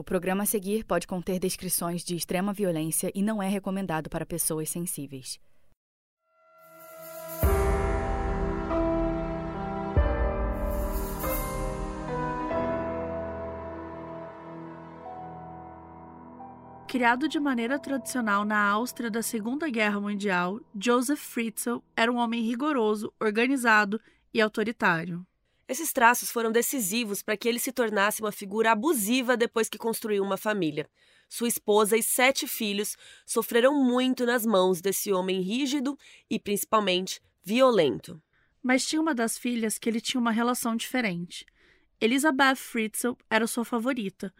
O programa a seguir pode conter descrições de extrema violência e não é recomendado para pessoas sensíveis. Criado de maneira tradicional na Áustria da Segunda Guerra Mundial, Joseph Fritzl era um homem rigoroso, organizado e autoritário. Esses traços foram decisivos para que ele se tornasse uma figura abusiva depois que construiu uma família. Sua esposa e sete filhos sofreram muito nas mãos desse homem rígido e, principalmente, violento. Mas tinha uma das filhas que ele tinha uma relação diferente. Elizabeth Fritzl era sua favorita,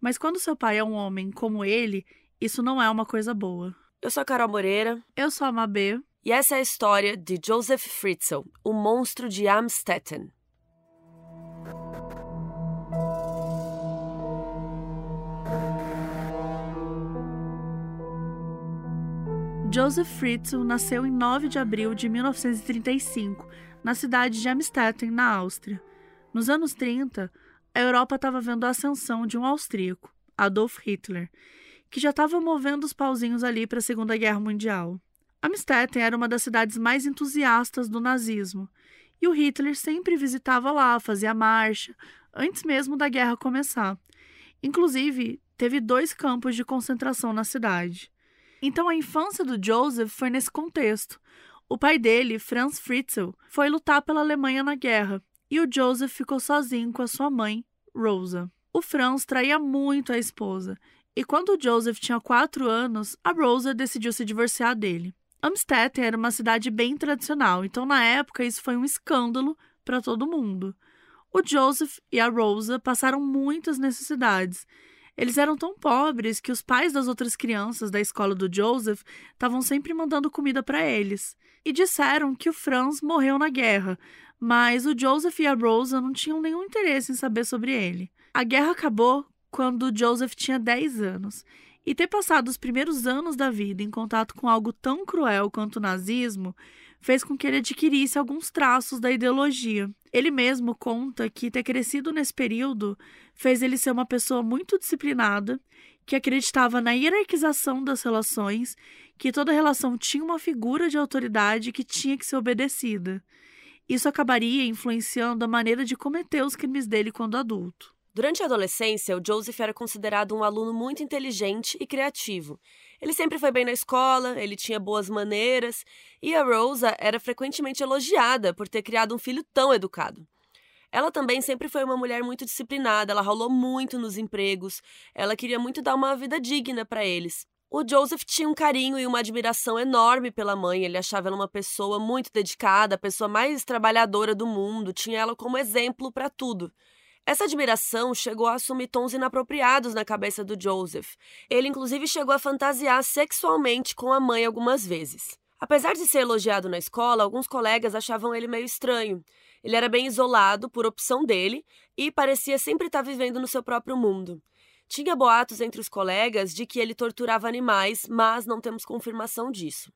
mas quando seu pai é um homem como ele, isso não é uma coisa boa. Eu sou a Carol Moreira. Eu sou a Mabê. E essa é a história de Joseph Fritzl, o monstro de Amstetten. Joseph Fritzl nasceu em 9 de abril de 1935, na cidade de Amstetten, na Áustria. Nos anos 30, a Europa estava vendo a ascensão de um austríaco, Adolf Hitler, que já estava movendo os pauzinhos ali para a Segunda Guerra Mundial. Amstetten era uma das cidades mais entusiastas do nazismo, e o Hitler sempre visitava lá, fazia marcha, antes mesmo da guerra começar. Inclusive, teve dois campos de concentração na cidade. Então a infância do Joseph foi nesse contexto. O pai dele, Franz Fritzl, foi lutar pela Alemanha na guerra e o Joseph ficou sozinho com a sua mãe, Rosa. O Franz traía muito a esposa, e quando o Joseph tinha quatro anos, a Rosa decidiu se divorciar dele. Amstetten era uma cidade bem tradicional, então na época isso foi um escândalo para todo mundo. O Joseph e a Rosa passaram muitas necessidades. Eles eram tão pobres que os pais das outras crianças da escola do Joseph estavam sempre mandando comida para eles. E disseram que o Franz morreu na guerra, mas o Joseph e a Rosa não tinham nenhum interesse em saber sobre ele. A guerra acabou quando Joseph tinha 10 anos, e ter passado os primeiros anos da vida em contato com algo tão cruel quanto o nazismo fez com que ele adquirisse alguns traços da ideologia. Ele mesmo conta que ter crescido nesse período fez ele ser uma pessoa muito disciplinada, que acreditava na hierarquização das relações, que toda relação tinha uma figura de autoridade que tinha que ser obedecida. Isso acabaria influenciando a maneira de cometer os crimes dele quando adulto. Durante a adolescência, o Joseph era considerado um aluno muito inteligente e criativo. Ele sempre foi bem na escola, ele tinha boas maneiras, e a Rosa era frequentemente elogiada por ter criado um filho tão educado. Ela também sempre foi uma mulher muito disciplinada, ela rolou muito nos empregos, ela queria muito dar uma vida digna para eles. O Joseph tinha um carinho e uma admiração enorme pela mãe. Ele achava ela uma pessoa muito dedicada, a pessoa mais trabalhadora do mundo, tinha ela como exemplo para tudo. Essa admiração chegou a assumir tons inapropriados na cabeça do Joseph. Ele, inclusive, chegou a fantasiar sexualmente com a mãe algumas vezes. Apesar de ser elogiado na escola, alguns colegas achavam ele meio estranho. Ele era bem isolado, por opção dele, e parecia sempre estar vivendo no seu próprio mundo. Tinha boatos entre os colegas de que ele torturava animais, mas não temos confirmação disso.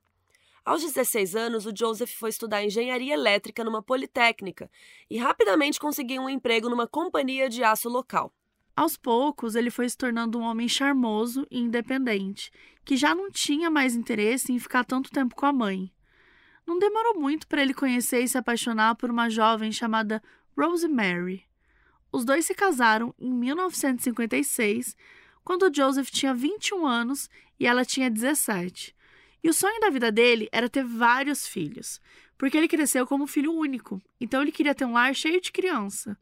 Aos 16 anos, o Joseph foi estudar engenharia elétrica numa politécnica e rapidamente conseguiu um emprego numa companhia de aço local. Aos poucos, ele foi se tornando um homem charmoso e independente, que já não tinha mais interesse em ficar tanto tempo com a mãe. Não demorou muito para ele conhecer e se apaixonar por uma jovem chamada Rosemary. Os dois se casaram em 1956, quando Joseph tinha 21 anos e ela tinha 17. E o sonho da vida dele era ter vários filhos, porque ele cresceu como filho único, então ele queria ter um lar cheio de criança.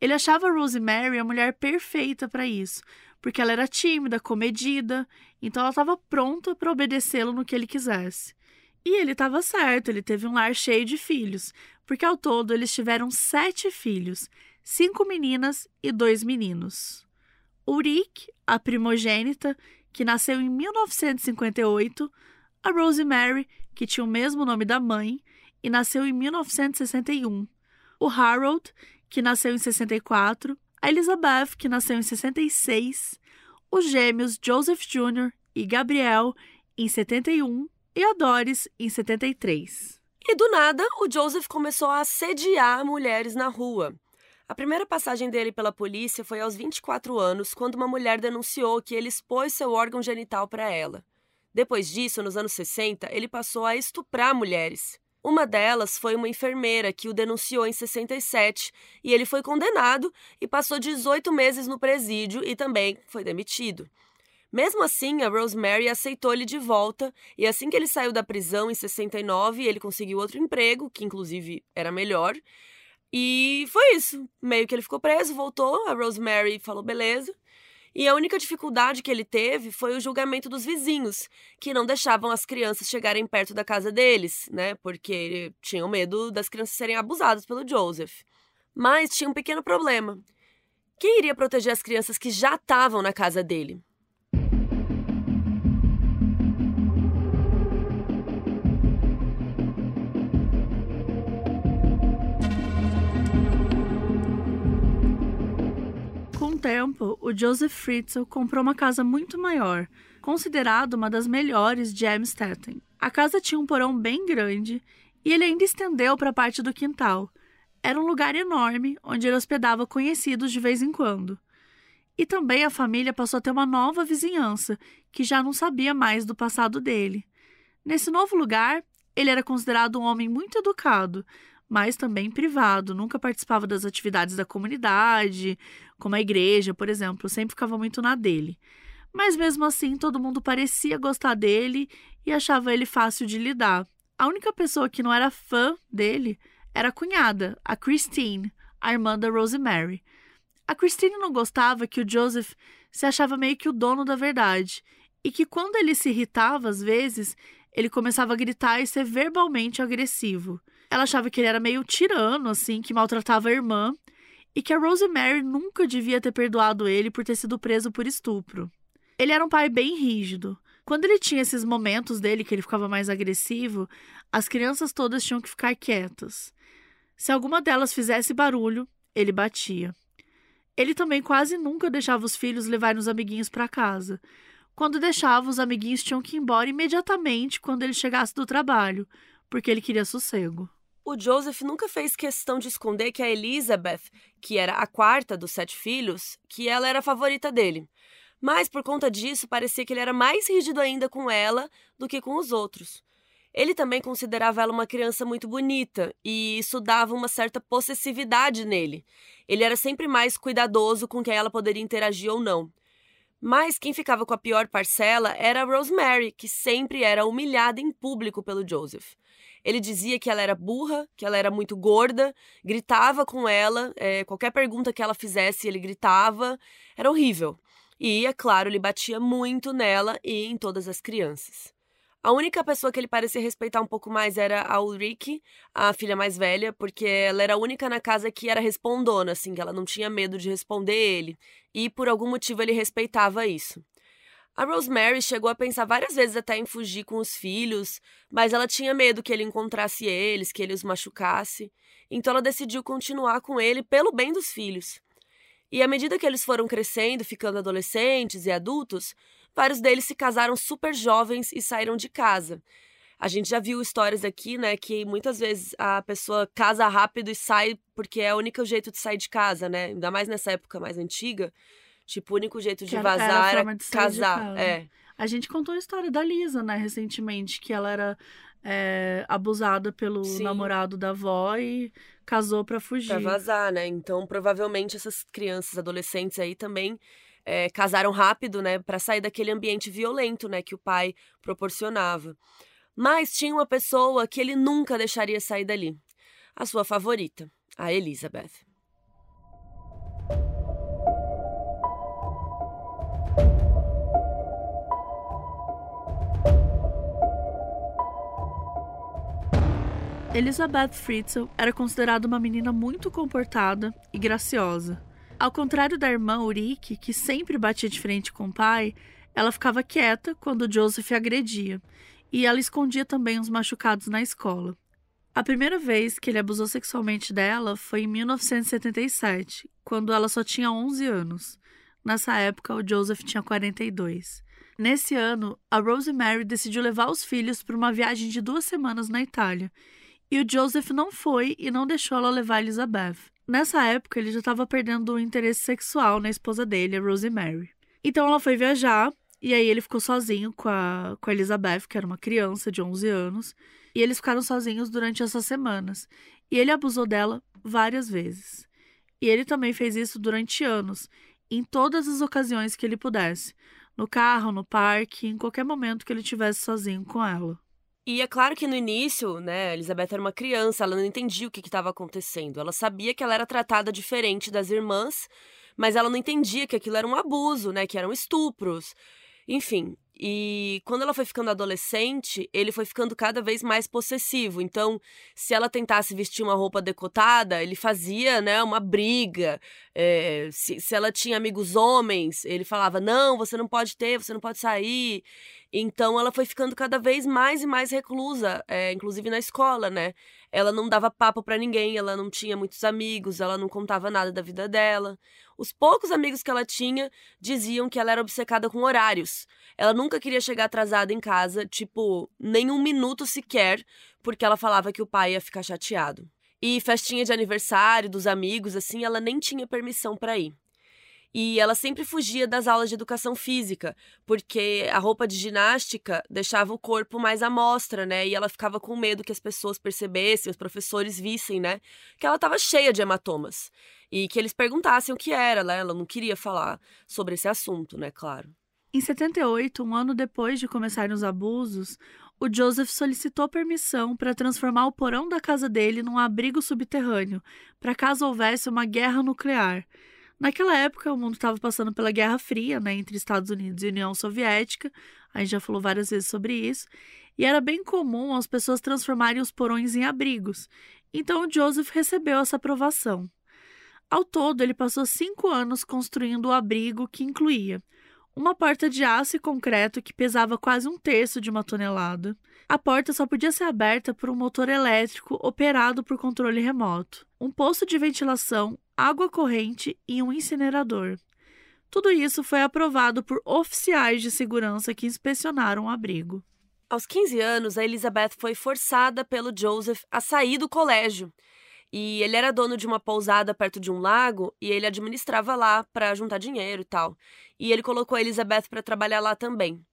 Ele achava Rosemary a mulher perfeita para isso, porque ela era tímida, comedida, então ela estava pronta para obedecê-lo no que ele quisesse. E ele estava certo, ele teve um lar cheio de filhos, porque ao todo eles tiveram sete filhos, cinco meninas e dois meninos. Ulrich, a primogênita, que nasceu em 1958, a Rosemary, que tinha o mesmo nome da mãe e nasceu em 1961, o Harold, que nasceu em 64, a Elizabeth, que nasceu em 66, os gêmeos Joseph Jr. e Gabriel em 71 e a Doris em 73. E do nada, o Joseph começou a assediar mulheres na rua. A primeira passagem dele pela polícia foi aos 24 anos, quando uma mulher denunciou que ele expôs seu órgão genital para ela. Depois disso, nos anos 60, ele passou a estuprar mulheres. Uma delas foi uma enfermeira que o denunciou em 67 e ele foi condenado e passou 18 meses no presídio e também foi demitido. Mesmo assim, a Rosemary aceitou ele de volta e assim que ele saiu da prisão em 69, ele conseguiu outro emprego, que inclusive era melhor. E foi isso. Meio que ele ficou preso, voltou, a Rosemary falou beleza. E a única dificuldade que ele teve foi o julgamento dos vizinhos, que não deixavam as crianças chegarem perto da casa deles, né? Porque tinham medo das crianças serem abusadas pelo Joseph. Mas tinha um pequeno problema. Quem iria proteger as crianças que já estavam na casa dele? Tempo, o Joseph Fritzl comprou uma casa muito maior, considerada uma das melhores de Amstetten. A casa tinha um porão bem grande e ele ainda estendeu para a parte do quintal. Era um lugar enorme onde ele hospedava conhecidos de vez em quando. E também a família passou a ter uma nova vizinhança, que já não sabia mais do passado dele. Nesse novo lugar, ele era considerado um homem muito educado, mas também privado, nunca participava das atividades da comunidade, como a igreja, por exemplo, sempre ficava muito na dele. Mas mesmo assim, todo mundo parecia gostar dele e achava ele fácil de lidar. A única pessoa que não era fã dele era a cunhada, a Christine, a irmã da Rosemary. A Christine não gostava que o Joseph se achava meio que o dono da verdade e que quando ele se irritava às vezes, ele começava a gritar e ser verbalmente agressivo. Ela achava que ele era meio tirano, assim, que maltratava a irmã, e que a Rosemary nunca devia ter perdoado ele por ter sido preso por estupro. Ele era um pai bem rígido. Quando ele tinha esses momentos dele que ele ficava mais agressivo, as crianças todas tinham que ficar quietas. Se alguma delas fizesse barulho, ele batia. Ele também quase nunca deixava os filhos levarem os amiguinhos para casa. Quando deixava, os amiguinhos tinham que ir embora imediatamente quando ele chegasse do trabalho, porque ele queria sossego. O Joseph nunca fez questão de esconder que a Elizabeth, que era a quarta dos sete filhos, que ela era a favorita dele. Mas por conta disso, parecia que ele era mais rígido ainda com ela do que com os outros. Ele também considerava ela uma criança muito bonita e isso dava uma certa possessividade nele. Ele era sempre mais cuidadoso com quem ela poderia interagir ou não. Mas quem ficava com a pior parcela era a Rosemary, que sempre era humilhada em público pelo Joseph. Ele dizia que ela era burra, que ela era muito gorda, gritava com ela, é, qualquer pergunta que ela fizesse, ele gritava. Era horrível. E, é claro, ele batia muito nela e em todas as crianças. A única pessoa que ele parecia respeitar um pouco mais era a Ulrike, a filha mais velha, porque ela era a única na casa que era respondona, assim, que ela não tinha medo de responder ele. E por algum motivo ele respeitava isso. A Rosemary chegou a pensar várias vezes até em fugir com os filhos, mas ela tinha medo que ele encontrasse eles, que ele os machucasse. Então ela decidiu continuar com ele pelo bem dos filhos. E à medida que eles foram crescendo, ficando adolescentes e adultos, vários deles se casaram super jovens e saíram de casa. A gente já viu histórias aqui, né, que muitas vezes a pessoa casa rápido e sai porque é o único jeito de sair de casa, né? Ainda mais nessa época mais antiga. Tipo, o único jeito de vazar era, casar. É. A gente contou a história da Lisa, né, recentemente, que ela era é, abusada pelo Sim. namorado da avó e casou para fugir. Pra vazar, né? Então, provavelmente essas crianças, adolescentes aí também é, casaram rápido, né, para sair daquele ambiente violento, né, que o pai proporcionava. Mas tinha uma pessoa que ele nunca deixaria sair dali. A sua favorita, a Elizabeth. Elizabeth Fritzl era considerada uma menina muito comportada e graciosa. Ao contrário da irmã Ulrike, que sempre batia de frente com o pai, ela ficava quieta quando Joseph agredia, e ela escondia também os machucados na escola. A primeira vez que ele abusou sexualmente dela foi em 1977, quando ela só tinha 11 anos. Nessa época, o Joseph tinha 42. Nesse ano, a Rosemary decidiu levar os filhos para uma viagem de duas semanas na Itália e o Joseph não foi e não deixou ela levar Elizabeth. Nessa época, ele já estava perdendo o interesse sexual na esposa dele, a Rosemary. Então ela foi viajar e aí ele ficou sozinho com a, com a Elizabeth, que era uma criança de 11 anos, e eles ficaram sozinhos durante essas semanas. E ele abusou dela várias vezes. E ele também fez isso durante anos, em todas as ocasiões que ele pudesse. No carro, no parque, em qualquer momento que ele estivesse sozinho com ela. E é claro que no início, né, a Elizabeth era uma criança, ela não entendia o que estava acontecendo. Ela sabia que ela era tratada diferente das irmãs, mas ela não entendia que aquilo era um abuso, né, que eram estupros. Enfim, e quando ela foi ficando adolescente, ele foi ficando cada vez mais possessivo. Então, se ela tentasse vestir uma roupa decotada, ele fazia, né, uma briga. É, se, se ela tinha amigos homens, ele falava: não, você não pode ter, você não pode sair. Então, ela foi ficando cada vez mais e mais reclusa, é, inclusive na escola, né? Ela não dava papo para ninguém, ela não tinha muitos amigos, ela não contava nada da vida dela. Os poucos amigos que ela tinha diziam que ela era obcecada com horários. Ela nunca queria chegar atrasada em casa, tipo, nem um minuto sequer, porque ela falava que o pai ia ficar chateado. E festinha de aniversário dos amigos, assim, ela nem tinha permissão para ir. E ela sempre fugia das aulas de educação física, porque a roupa de ginástica deixava o corpo mais à mostra, né? E ela ficava com medo que as pessoas percebessem, os professores vissem, né? Que ela estava cheia de hematomas. E que eles perguntassem o que era, né? Ela não queria falar sobre esse assunto, né? Claro. Em 78, um ano depois de começarem os abusos, o Joseph solicitou permissão para transformar o porão da casa dele num abrigo subterrâneo, para caso houvesse uma guerra nuclear. Naquela época, o mundo estava passando pela Guerra Fria, né, entre Estados Unidos e União Soviética. A gente já falou várias vezes sobre isso. E era bem comum as pessoas transformarem os porões em abrigos. Então, Joseph recebeu essa aprovação. Ao todo, ele passou cinco anos construindo o abrigo que incluía uma porta de aço e concreto que pesava quase um terço de uma tonelada. A porta só podia ser aberta por um motor elétrico operado por controle remoto, um poço de ventilação, água corrente e um incinerador. Tudo isso foi aprovado por oficiais de segurança que inspecionaram o abrigo. Aos 15 anos, a Elizabeth foi forçada pelo Joseph a sair do colégio. E ele era dono de uma pousada perto de um lago e ele administrava lá para juntar dinheiro e tal. E ele colocou a Elizabeth para trabalhar lá também.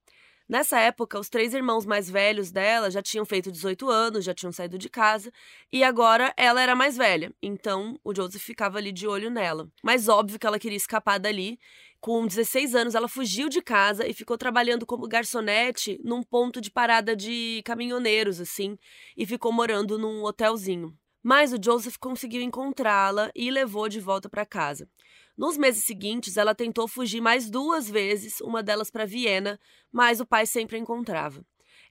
Nessa época, os três irmãos mais velhos dela já tinham feito 18 anos, já tinham saído de casa, e agora ela era mais velha, então o Joseph ficava ali de olho nela. Mas óbvio que ela queria escapar dali. Com 16 anos, ela fugiu de casa e ficou trabalhando como garçonete num ponto de parada de caminhoneiros, assim, e ficou morando num hotelzinho. Mas o Joseph conseguiu encontrá-la e levou de volta para casa. Nos meses seguintes, ela tentou fugir mais duas vezes, uma delas para Viena, mas o pai sempre a encontrava.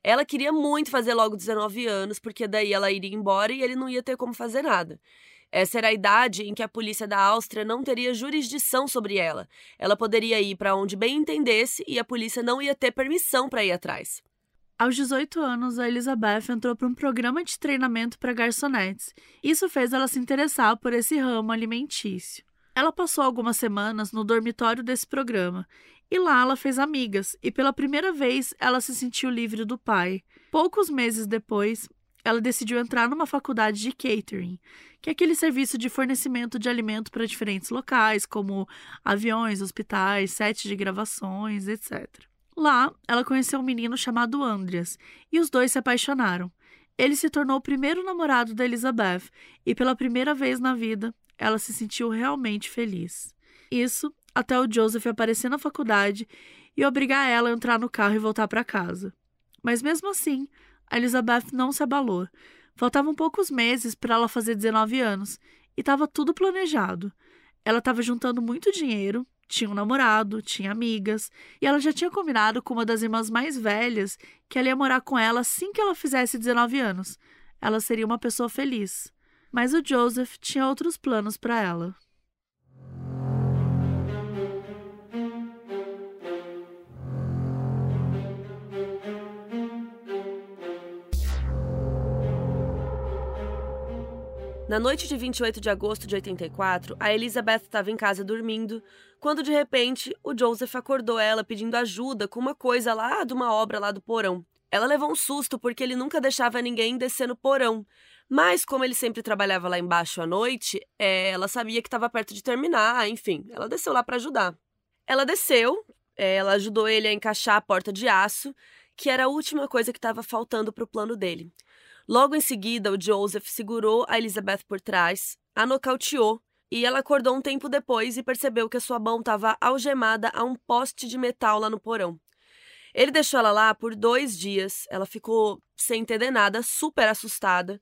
Ela queria muito fazer logo 19 anos, porque daí ela iria embora e ele não ia ter como fazer nada. Essa era a idade em que a polícia da Áustria não teria jurisdição sobre ela. Ela poderia ir para onde bem entendesse e a polícia não ia ter permissão para ir atrás. Aos 18 anos, a Elizabeth entrou para um programa de treinamento para garçonetes. Isso fez ela se interessar por esse ramo alimentício. Ela passou algumas semanas no dormitório desse programa e lá ela fez amigas e pela primeira vez ela se sentiu livre do pai. Poucos meses depois, ela decidiu entrar numa faculdade de catering, que é aquele serviço de fornecimento de alimento para diferentes locais, como aviões, hospitais, sets de gravações, etc. Lá, ela conheceu um menino chamado Andreas e os dois se apaixonaram. Ele se tornou o primeiro namorado da Elizabeth e, pela primeira vez na vida, ela se sentiu realmente feliz. Isso até o Joseph aparecer na faculdade e obrigar ela a entrar no carro e voltar para casa. Mas mesmo assim, a Elizabeth não se abalou. Faltavam poucos meses para ela fazer 19 anos e estava tudo planejado. Ela estava juntando muito dinheiro, tinha um namorado, tinha amigas, e ela já tinha combinado com uma das irmãs mais velhas que ela ia morar com ela assim que ela fizesse 19 anos. Ela seria uma pessoa feliz mas o Joseph tinha outros planos para ela. Na noite de 28 de agosto de 84, a Elizabeth estava em casa dormindo, quando de repente o Joseph acordou ela pedindo ajuda com uma coisa lá de uma obra lá do porão. Ela levou um susto porque ele nunca deixava ninguém descer no porão, Mas, como ele sempre trabalhava lá embaixo à noite, é, ela sabia que estava perto de terminar, enfim, ela desceu lá para ajudar. Ela desceu, é, ela ajudou ele a encaixar a porta de aço, que era a última coisa que estava faltando para o plano dele. Logo em seguida, o Joseph segurou a Elizabeth por trás, a nocauteou e ela acordou um tempo depois e percebeu que a sua mão estava algemada a um poste de metal lá no porão. Ele deixou ela lá por dois dias, ela ficou sem entender nada, super assustada.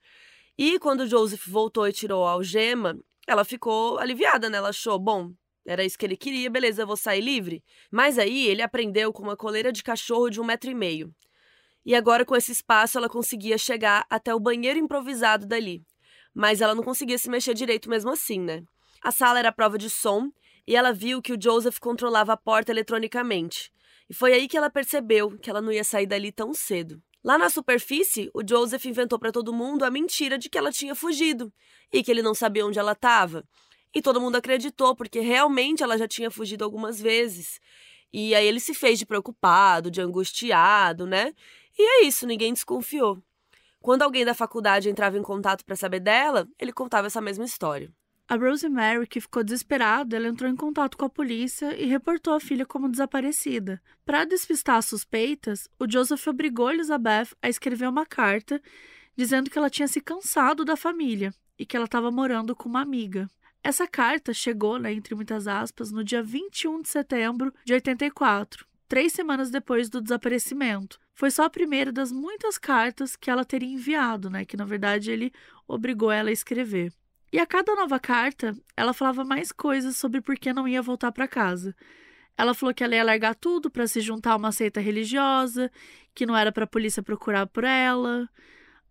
E quando Joseph voltou e tirou a algema, ela ficou aliviada, né? Ela achou, bom, era isso que ele queria, beleza, eu vou sair livre. Mas aí ele aprendeu com uma coleira de cachorro de um metro e meio. E agora, com esse espaço, ela conseguia chegar até o banheiro improvisado dali. Mas ela não conseguia se mexer direito mesmo assim, né? A sala era prova de som e ela viu que o Joseph controlava a porta eletronicamente. E foi aí que ela percebeu que ela não ia sair dali tão cedo. Lá na superfície, o Joseph inventou para todo mundo a mentira de que ela tinha fugido e que ele não sabia onde ela estava. E todo mundo acreditou, porque realmente ela já tinha fugido algumas vezes. E aí ele se fez de preocupado, de angustiado, né? E é isso, ninguém desconfiou. Quando alguém da faculdade entrava em contato para saber dela, ele contava essa mesma história. A Rosemary, que ficou desesperada, ela entrou em contato com a polícia e reportou a filha como desaparecida. Para despistar as suspeitas, o Joseph obrigou Elizabeth a escrever uma carta dizendo que ela tinha se cansado da família e que ela estava morando com uma amiga. Essa carta chegou, né, entre muitas aspas, no dia 21 de setembro de 84, três semanas depois do desaparecimento. Foi só a primeira das muitas cartas que ela teria enviado, né, que na verdade ele obrigou ela a escrever. E a cada nova carta, ela falava mais coisas sobre por que não ia voltar para casa. Ela falou que ela ia largar tudo para se juntar a uma seita religiosa, que não era para a polícia procurar por ela.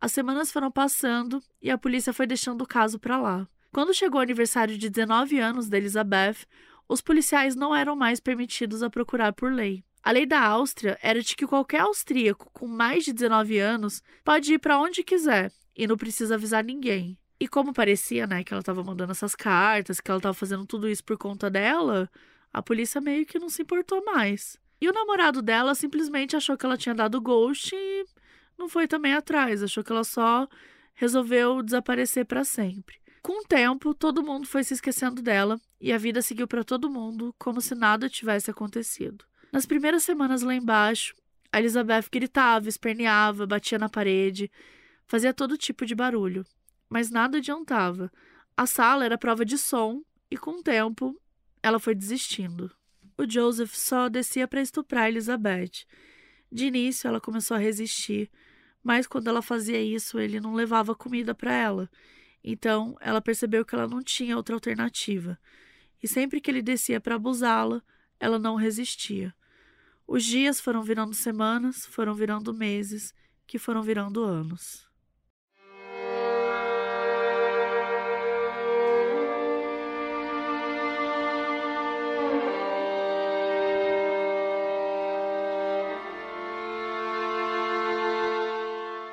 As semanas foram passando e a polícia foi deixando o caso para lá. Quando chegou o aniversário de 19 anos da Elizabeth, os policiais não eram mais permitidos a procurar por lei. A lei da Áustria era de que qualquer austríaco com mais de 19 anos pode ir para onde quiser e não precisa avisar ninguém. E como parecia, né, que ela estava mandando essas cartas, que ela estava fazendo tudo isso por conta dela, a polícia meio que não se importou mais. E o namorado dela simplesmente achou que ela tinha dado ghost e não foi também atrás, achou que ela só resolveu desaparecer para sempre. Com o tempo, todo mundo foi se esquecendo dela e a vida seguiu para todo mundo como se nada tivesse acontecido. Nas primeiras semanas lá embaixo, a Elizabeth gritava, esperneava, batia na parede, fazia todo tipo de barulho mas nada adiantava. A sala era prova de som e, com o tempo, ela foi desistindo. O Joseph só descia para estuprar Elizabeth. De início, ela começou a resistir, mas quando ela fazia isso, ele não levava comida para ela. Então, ela percebeu que ela não tinha outra alternativa. E sempre que ele descia para abusá-la, ela não resistia. Os dias foram virando semanas, foram virando meses, que foram virando anos.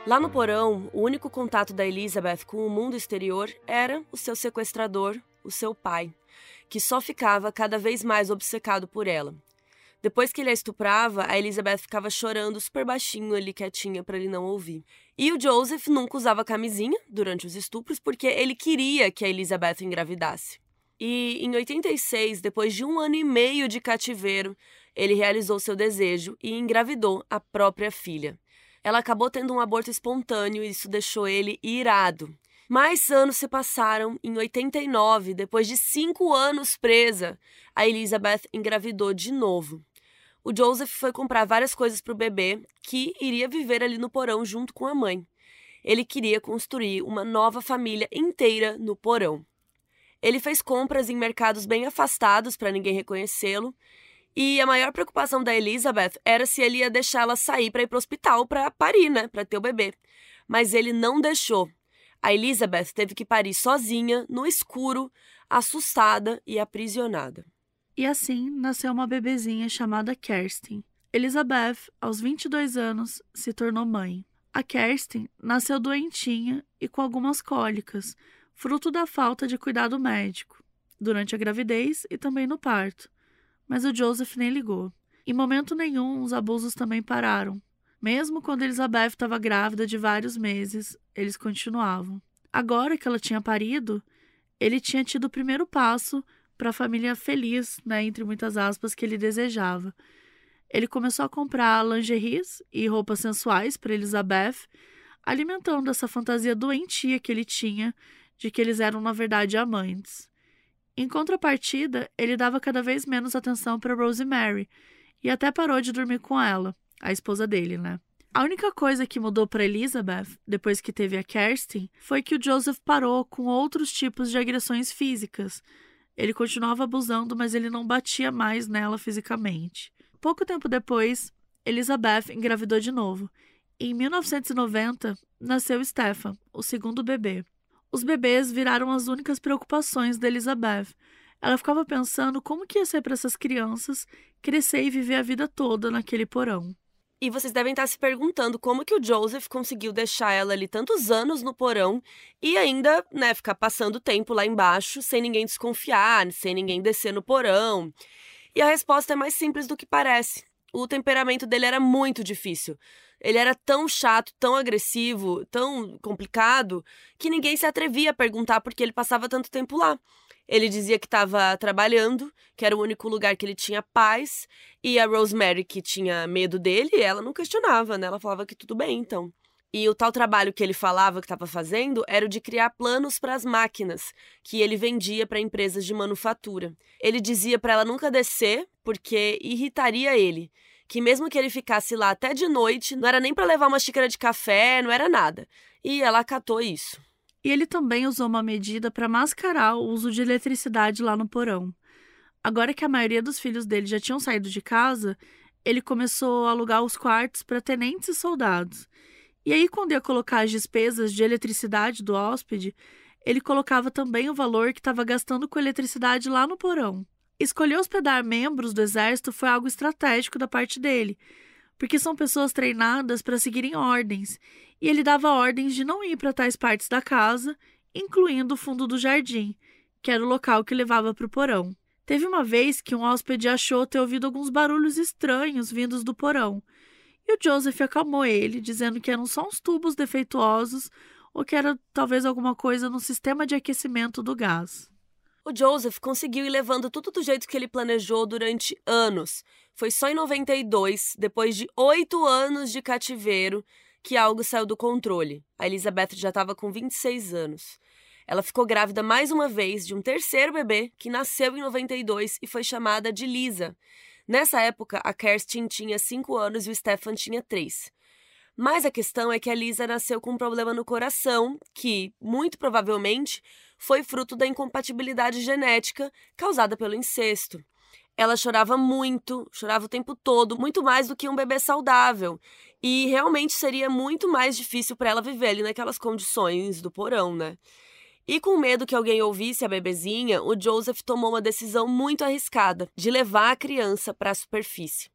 Lá no porão, o único contato da Elizabeth com o mundo exterior era o seu sequestrador, o seu pai, que só ficava cada vez mais obcecado por ela. Depois que ele a estuprava, a Elizabeth ficava chorando super baixinho ali quietinha para ele não ouvir. E o Joseph nunca usava camisinha durante os estupros porque ele queria que a Elizabeth engravidasse. E em 86, depois de um ano e meio de cativeiro, ele realizou seu desejo e engravidou a própria filha. Ela acabou tendo um aborto espontâneo e isso deixou ele irado. Mais anos se passaram. Em 89, depois de cinco anos presa, a Elizabeth engravidou de novo. O Joseph foi comprar várias coisas para o bebê, que iria viver ali no porão junto com a mãe. Ele queria construir uma nova família inteira no porão. Ele fez compras em mercados bem afastados para ninguém reconhecê-lo e a maior preocupação da Elizabeth era se ele ia deixá-la sair para ir para o hospital para parir, né, para ter o bebê. Mas ele não deixou. A Elizabeth teve que parir sozinha, no escuro, assustada e aprisionada. E assim nasceu uma bebezinha chamada Kerstin. Elizabeth, aos 22 anos, se tornou mãe. A Kerstin nasceu doentinha e com algumas cólicas, fruto da falta de cuidado médico, durante a gravidez e também no parto mas o Joseph nem ligou. Em momento nenhum, os abusos também pararam. Mesmo quando Elizabeth estava grávida de vários meses, eles continuavam. agora que ela tinha parido, ele tinha tido o primeiro passo para a família feliz, né, entre muitas aspas, que ele desejava. Ele começou a comprar lingeries e roupas sensuais para Elizabeth, alimentando essa fantasia doentia que ele tinha de que eles eram, na verdade, amantes. Em contrapartida, ele dava cada vez menos atenção para Rosemary e até parou de dormir com ela, a esposa dele, né? A única coisa que mudou para Elizabeth, depois que teve a Kerstin, foi que o Joseph parou com outros tipos de agressões físicas. Ele continuava abusando, mas ele não batia mais nela fisicamente. Pouco tempo depois, Elizabeth engravidou de novo. Em 1990, nasceu Stefan, o segundo bebê. Os bebês viraram as únicas preocupações da Elizabeth. Ela ficava pensando como que ia ser para essas crianças crescer e viver a vida toda naquele porão. E vocês devem estar se perguntando como que o Joseph conseguiu deixar ela ali tantos anos no porão e ainda, né, ficar passando tempo lá embaixo sem ninguém desconfiar, sem ninguém descer no porão. E a resposta é mais simples do que parece. O temperamento dele era muito difícil. Ele era tão chato, tão agressivo, tão complicado, que ninguém se atrevia a perguntar por que ele passava tanto tempo lá. Ele dizia que estava trabalhando, que era o único lugar que ele tinha paz, e a Rosemary, que tinha medo dele, ela não questionava, né? Ela falava que tudo bem, então. E o tal trabalho que ele falava que estava fazendo era o de criar planos para as máquinas que ele vendia para empresas de manufatura. Ele dizia para ela nunca descer porque irritaria ele, que mesmo que ele ficasse lá até de noite, não era nem para levar uma xícara de café, não era nada. E ela acatou isso. E ele também usou uma medida para mascarar o uso de eletricidade lá no porão. Agora que a maioria dos filhos dele já tinham saído de casa, ele começou a alugar os quartos para tenentes e soldados. E aí, quando ia colocar as despesas de eletricidade do hóspede, ele colocava também o valor que estava gastando com eletricidade lá no porão. Escolher hospedar membros do exército foi algo estratégico da parte dele, porque são pessoas treinadas para seguirem ordens e ele dava ordens de não ir para tais partes da casa, incluindo o fundo do jardim, que era o local que levava para o porão. Teve uma vez que um hóspede achou ter ouvido alguns barulhos estranhos vindos do porão, e o Joseph acalmou ele, dizendo que eram só uns tubos defeituosos ou que era talvez alguma coisa no sistema de aquecimento do gás. O Joseph conseguiu ir levando tudo do jeito que ele planejou durante anos. Foi só em 92, depois de oito anos de cativeiro, que algo saiu do controle. A Elizabeth já estava com 26 anos. Ela ficou grávida mais uma vez de um terceiro bebê que nasceu em 92 e foi chamada de Lisa. Nessa época, a Kerstin tinha 5 anos e o Stefan tinha 3. Mas a questão é que a Lisa nasceu com um problema no coração, que, muito provavelmente, foi fruto da incompatibilidade genética causada pelo incesto. Ela chorava muito, chorava o tempo todo, muito mais do que um bebê saudável. E realmente seria muito mais difícil para ela viver ali naquelas condições do porão, né? E com medo que alguém ouvisse a bebezinha, o Joseph tomou uma decisão muito arriscada de levar a criança para a superfície.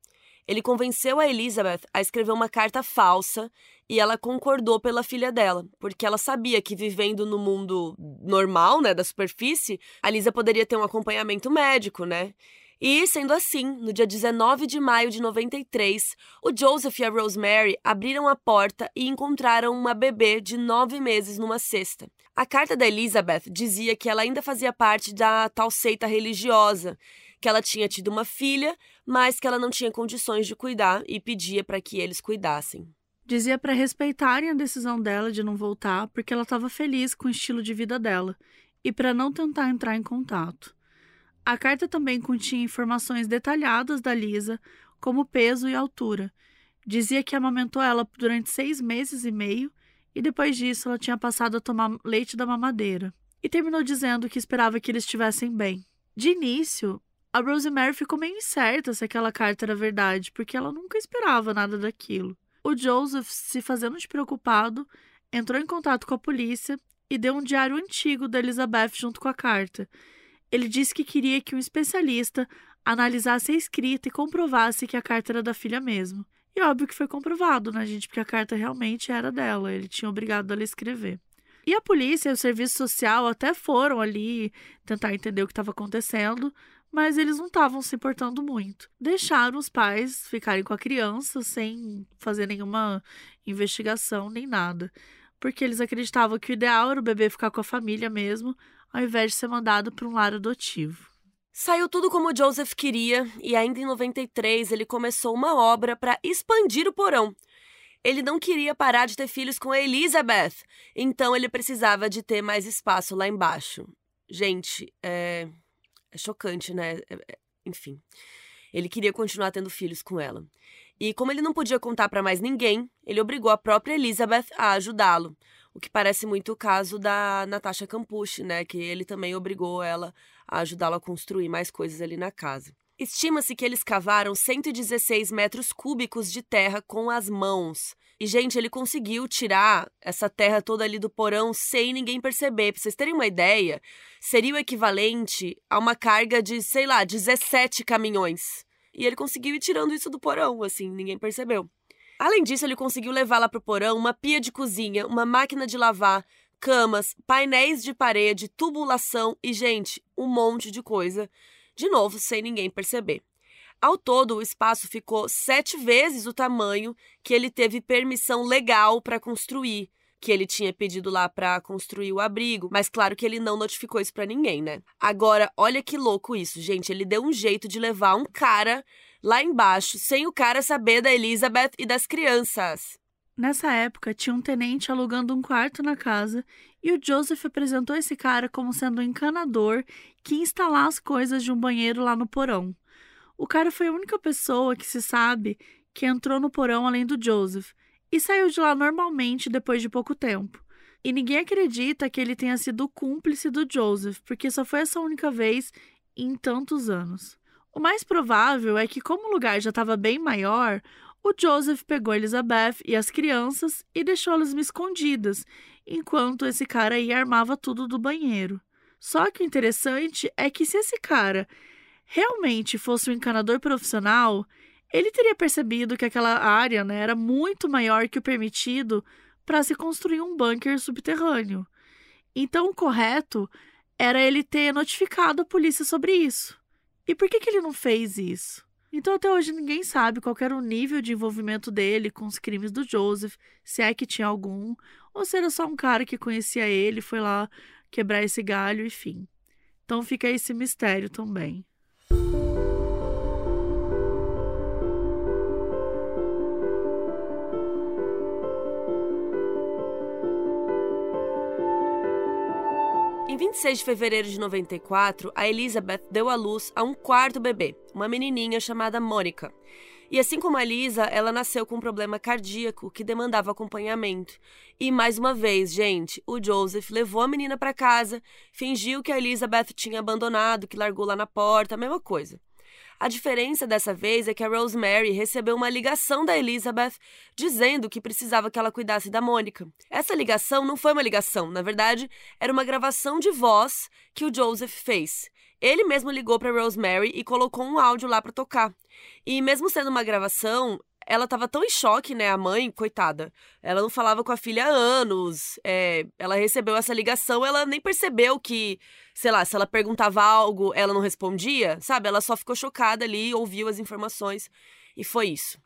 Ele convenceu a Elizabeth a escrever uma carta falsa e ela concordou pela filha dela, porque ela sabia que vivendo no mundo normal, né, da superfície, a Lisa poderia ter um acompanhamento médico, né? E, sendo assim, no dia 19 de maio de 93, o Joseph e a Rosemary abriram a porta e encontraram uma bebê de nove meses numa cesta. A carta da Elizabeth dizia que ela ainda fazia parte da tal seita religiosa, que ela tinha tido uma filha, mas que ela não tinha condições de cuidar e pedia para que eles cuidassem. Dizia para respeitarem a decisão dela de não voltar, porque ela estava feliz com o estilo de vida dela e para não tentar entrar em contato. A carta também continha informações detalhadas da Lisa, como peso e altura. Dizia que amamentou ela durante seis meses e meio e depois disso ela tinha passado a tomar leite da mamadeira. E terminou dizendo que esperava que eles estivessem bem. De início, a Rosemary ficou meio incerta se aquela carta era verdade, porque ela nunca esperava nada daquilo. O Joseph, se fazendo de preocupado, entrou em contato com a polícia e deu um diário antigo da Elizabeth junto com a carta, ele disse que queria que um especialista analisasse a escrita e comprovasse que a carta era da filha mesmo. E óbvio que foi comprovado, né, gente? Porque a carta realmente era dela. Ele tinha obrigado ela a escrever. E a polícia e o serviço social até foram ali tentar entender o que estava acontecendo, mas eles não estavam se importando muito. Deixaram os pais ficarem com a criança sem fazer nenhuma investigação nem nada. porque eles acreditavam que o ideal era o bebê ficar com a família mesmo, ao invés de ser mandado para um lar adotivo. Saiu tudo como Joseph queria e ainda em 93 ele começou uma obra para expandir o porão. Ele não queria parar de ter filhos com a Elizabeth, então ele precisava de ter mais espaço lá embaixo. Gente, é, é chocante, né? É, é... Enfim, ele queria continuar tendo filhos com ela. E como ele não podia contar para mais ninguém, ele obrigou a própria Elizabeth a ajudá-lo. O que parece muito o caso da Natasha Campucci, né? Que ele também obrigou ela a ajudá-lo a construir mais coisas ali na casa. Estima-se que eles cavaram 116 metros cúbicos de terra com as mãos. E, gente, ele conseguiu tirar essa terra toda ali do porão sem ninguém perceber. Pra vocês terem uma ideia, seria o equivalente a uma carga de, sei lá, 17 caminhões. E ele conseguiu ir tirando isso do porão, assim, ninguém percebeu. Além disso, ele conseguiu levar lá pro porão uma pia de cozinha, uma máquina de lavar, camas, painéis de parede, tubulação e, gente, um monte de coisa. De novo, sem ninguém perceber. Ao todo, o espaço ficou sete vezes o tamanho que ele teve permissão legal para construir, que ele tinha pedido lá para construir o abrigo, mas claro que ele não notificou isso para ninguém, né? Agora, olha que louco isso, gente. Ele deu um jeito de levar um cara lá embaixo sem o cara saber da Elizabeth e das crianças. Nessa época, tinha um tenente alugando um quarto na casa e o Joseph apresentou esse cara como sendo um encanador que ia instalar as coisas de um banheiro lá no porão. O cara foi a única pessoa que se sabe que entrou no porão além do Joseph e saiu de lá normalmente depois de pouco tempo. E ninguém acredita que ele tenha sido cúmplice do Joseph, porque só foi essa única vez em tantos anos. O mais provável é que, como o lugar já estava bem maior, o Joseph pegou Elizabeth e as crianças e deixou-las escondidas, enquanto esse cara ia armava tudo do banheiro. Só que o interessante é que se esse cara realmente fosse um encanador profissional, ele teria percebido que aquela área né, era muito maior que o permitido para se construir um bunker subterrâneo. Então, o correto era ele ter notificado a polícia sobre isso. E por que, que ele não fez isso? Então, até hoje, ninguém sabe qual era o nível de envolvimento dele com os crimes do Joseph, se é que tinha algum, ou se era só um cara que conhecia ele, foi lá quebrar esse galho, enfim. Então, fica esse mistério também. 26 de fevereiro de 94, a Elizabeth deu à luz a um quarto bebê, uma menininha chamada Mônica. E assim como a Lisa, ela nasceu com um problema cardíaco que demandava acompanhamento. E mais uma vez, gente, o Joseph levou a menina para casa, fingiu que a Elizabeth tinha abandonado, que largou lá na porta, a mesma coisa. A diferença dessa vez é que a Rosemary recebeu uma ligação da Elizabeth dizendo que precisava que ela cuidasse da Mônica. Essa ligação não foi uma ligação, na verdade, era uma gravação de voz que o Joseph fez. Ele mesmo ligou para Rosemary e colocou um áudio lá para tocar. E mesmo sendo uma gravação, ela estava tão em choque, né? A mãe, coitada. Ela não falava com a filha há anos. É, ela recebeu essa ligação, ela nem percebeu que, sei lá, se ela perguntava algo, ela não respondia, sabe? Ela só ficou chocada ali, ouviu as informações e foi isso.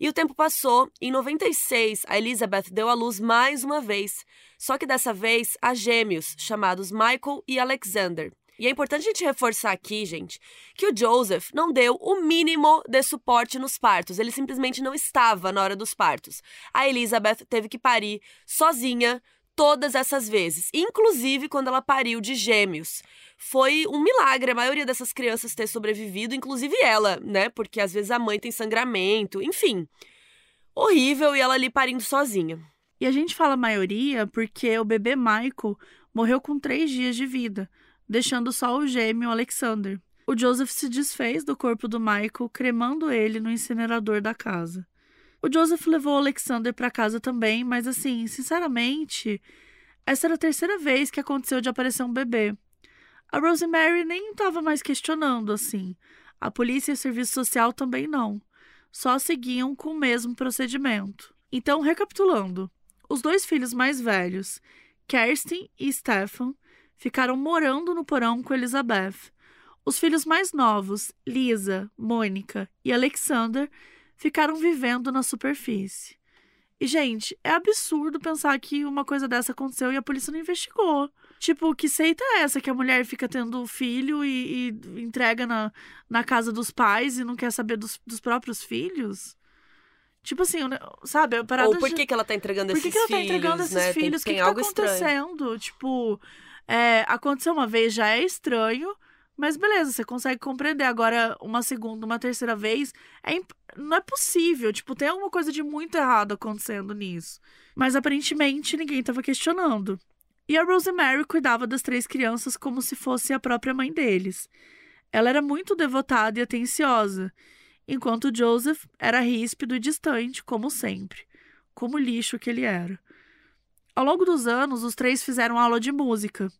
E o tempo passou. Em 96, a Elizabeth deu à luz mais uma vez, só que dessa vez a gêmeos, chamados Michael e Alexander. E é importante a gente reforçar aqui, gente, que o Joseph não deu o mínimo de suporte nos partos. Ele simplesmente não estava na hora dos partos. A Elizabeth teve que parir sozinha todas essas vezes, inclusive quando ela pariu de gêmeos. Foi um milagre a maioria dessas crianças ter sobrevivido, inclusive ela, né? Porque às vezes a mãe tem sangramento, enfim. Horrível e ela ali parindo sozinha. E a gente fala maioria porque o bebê Michael morreu com três dias de vida deixando só o gêmeo Alexander. O Joseph se desfez do corpo do Michael, cremando ele no incinerador da casa. O Joseph levou Alexander para casa também, mas assim, sinceramente, essa era a terceira vez que aconteceu de aparecer um bebê. A Rosemary nem estava mais questionando assim. A polícia e o serviço social também não. Só seguiam com o mesmo procedimento. Então, recapitulando, os dois filhos mais velhos, Kerstin e Stefan, ficaram morando no porão com Elizabeth. Os filhos mais novos, Lisa, Mônica e Alexander, ficaram vivendo na superfície. E, gente, é absurdo pensar que uma coisa dessa aconteceu e a polícia não investigou. Tipo, que seita é essa que a mulher fica tendo filho e, e entrega na, na casa dos pais e não quer saber dos, dos próprios filhos? Tipo assim, sabe? A parada Ou por que, de... que ela tá entregando esses filhos? Por que, que ela tá entregando esses né? filhos? O que, que, que tá acontecendo? Estranho. Tipo, é, aconteceu uma vez, já é estranho. Mas beleza, você consegue compreender. Agora, uma segunda, uma terceira vez, é imp... não é possível. Tipo, tem alguma coisa de muito errado acontecendo nisso. Mas aparentemente ninguém estava questionando. E a Rosemary cuidava das três crianças como se fosse a própria mãe deles. Ela era muito devotada e atenciosa, enquanto Joseph era ríspido e distante, como sempre, como lixo que ele era. Ao longo dos anos, os três fizeram aula de música.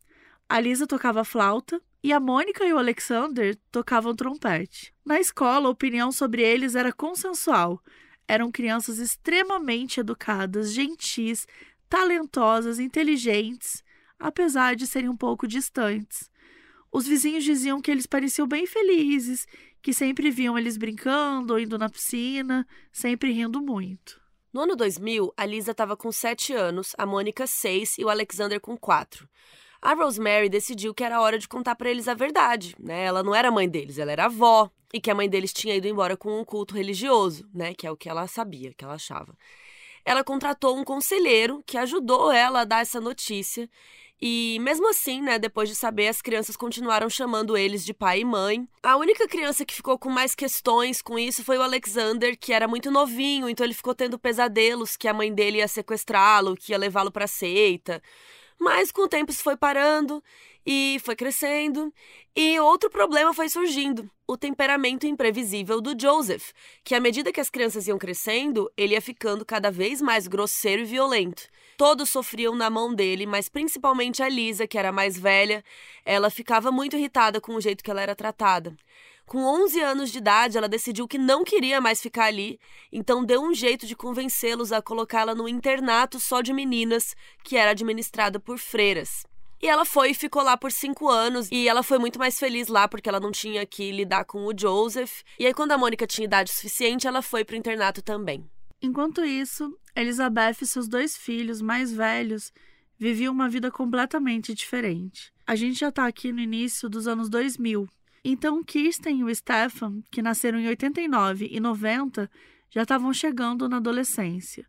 A Lisa tocava flauta e a Mônica e o Alexander tocavam trompete. Na escola, a opinião sobre eles era consensual. Eram crianças extremamente educadas, gentis, talentosas, inteligentes, apesar de serem um pouco distantes. Os vizinhos diziam que eles pareciam bem felizes, que sempre viam eles brincando ou indo na piscina, sempre rindo muito. No ano 2000, a Lisa estava com 7 anos, a Mônica 6 e o Alexander com 4 a Rosemary decidiu que era hora de contar para eles a verdade, né? Ela não era mãe deles, ela era avó e que a mãe deles tinha ido embora com um culto religioso, né? Que é o que ela sabia, que ela achava. Ela contratou um conselheiro que ajudou ela a dar essa notícia. E mesmo assim, né, depois de saber, as crianças continuaram chamando eles de pai e mãe. A única criança que ficou com mais questões com isso foi o Alexander, que era muito novinho, então ele ficou tendo pesadelos que a mãe dele ia sequestrá-lo, que ia levá-lo para seita. Mas com o tempo isso foi parando e foi crescendo. E outro problema foi surgindo: o temperamento imprevisível do Joseph, que à medida que as crianças iam crescendo, ele ia ficando cada vez mais grosseiro e violento. Todos sofriam na mão dele, mas principalmente a Lisa, que era mais velha, ela ficava muito irritada com o jeito que ela era tratada. Com 11 anos de idade, ela decidiu que não queria mais ficar ali, então deu um jeito de convencê-los a colocá-la no internato só de meninas, que era administrado por freiras. E ela foi e ficou lá por cinco anos. E ela foi muito mais feliz lá porque ela não tinha que lidar com o Joseph. E aí, quando a Mônica tinha idade suficiente, ela foi pro internato também. Enquanto isso, Elizabeth e seus dois filhos mais velhos viviam uma vida completamente diferente. A gente já tá aqui no início dos anos 2000, então, Kirsten e o Stefan, que nasceram em 89 e 90, já estavam chegando na adolescência.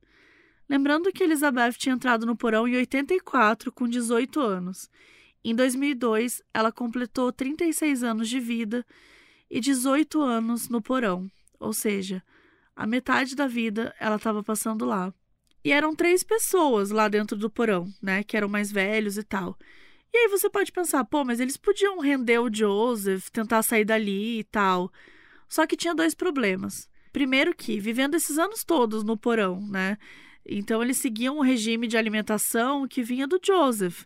Lembrando que Elizabeth tinha entrado no porão em 84, com 18 anos. Em 2002, ela completou 36 anos de vida e 18 anos no porão, ou seja, a metade da vida ela estava passando lá. E eram três pessoas lá dentro do porão, né, que eram mais velhos e tal. E aí você pode pensar, pô, mas eles podiam render o Joseph, tentar sair dali e tal. Só que tinha dois problemas. Primeiro que, vivendo esses anos todos no porão, né? Então eles seguiam um regime de alimentação que vinha do Joseph.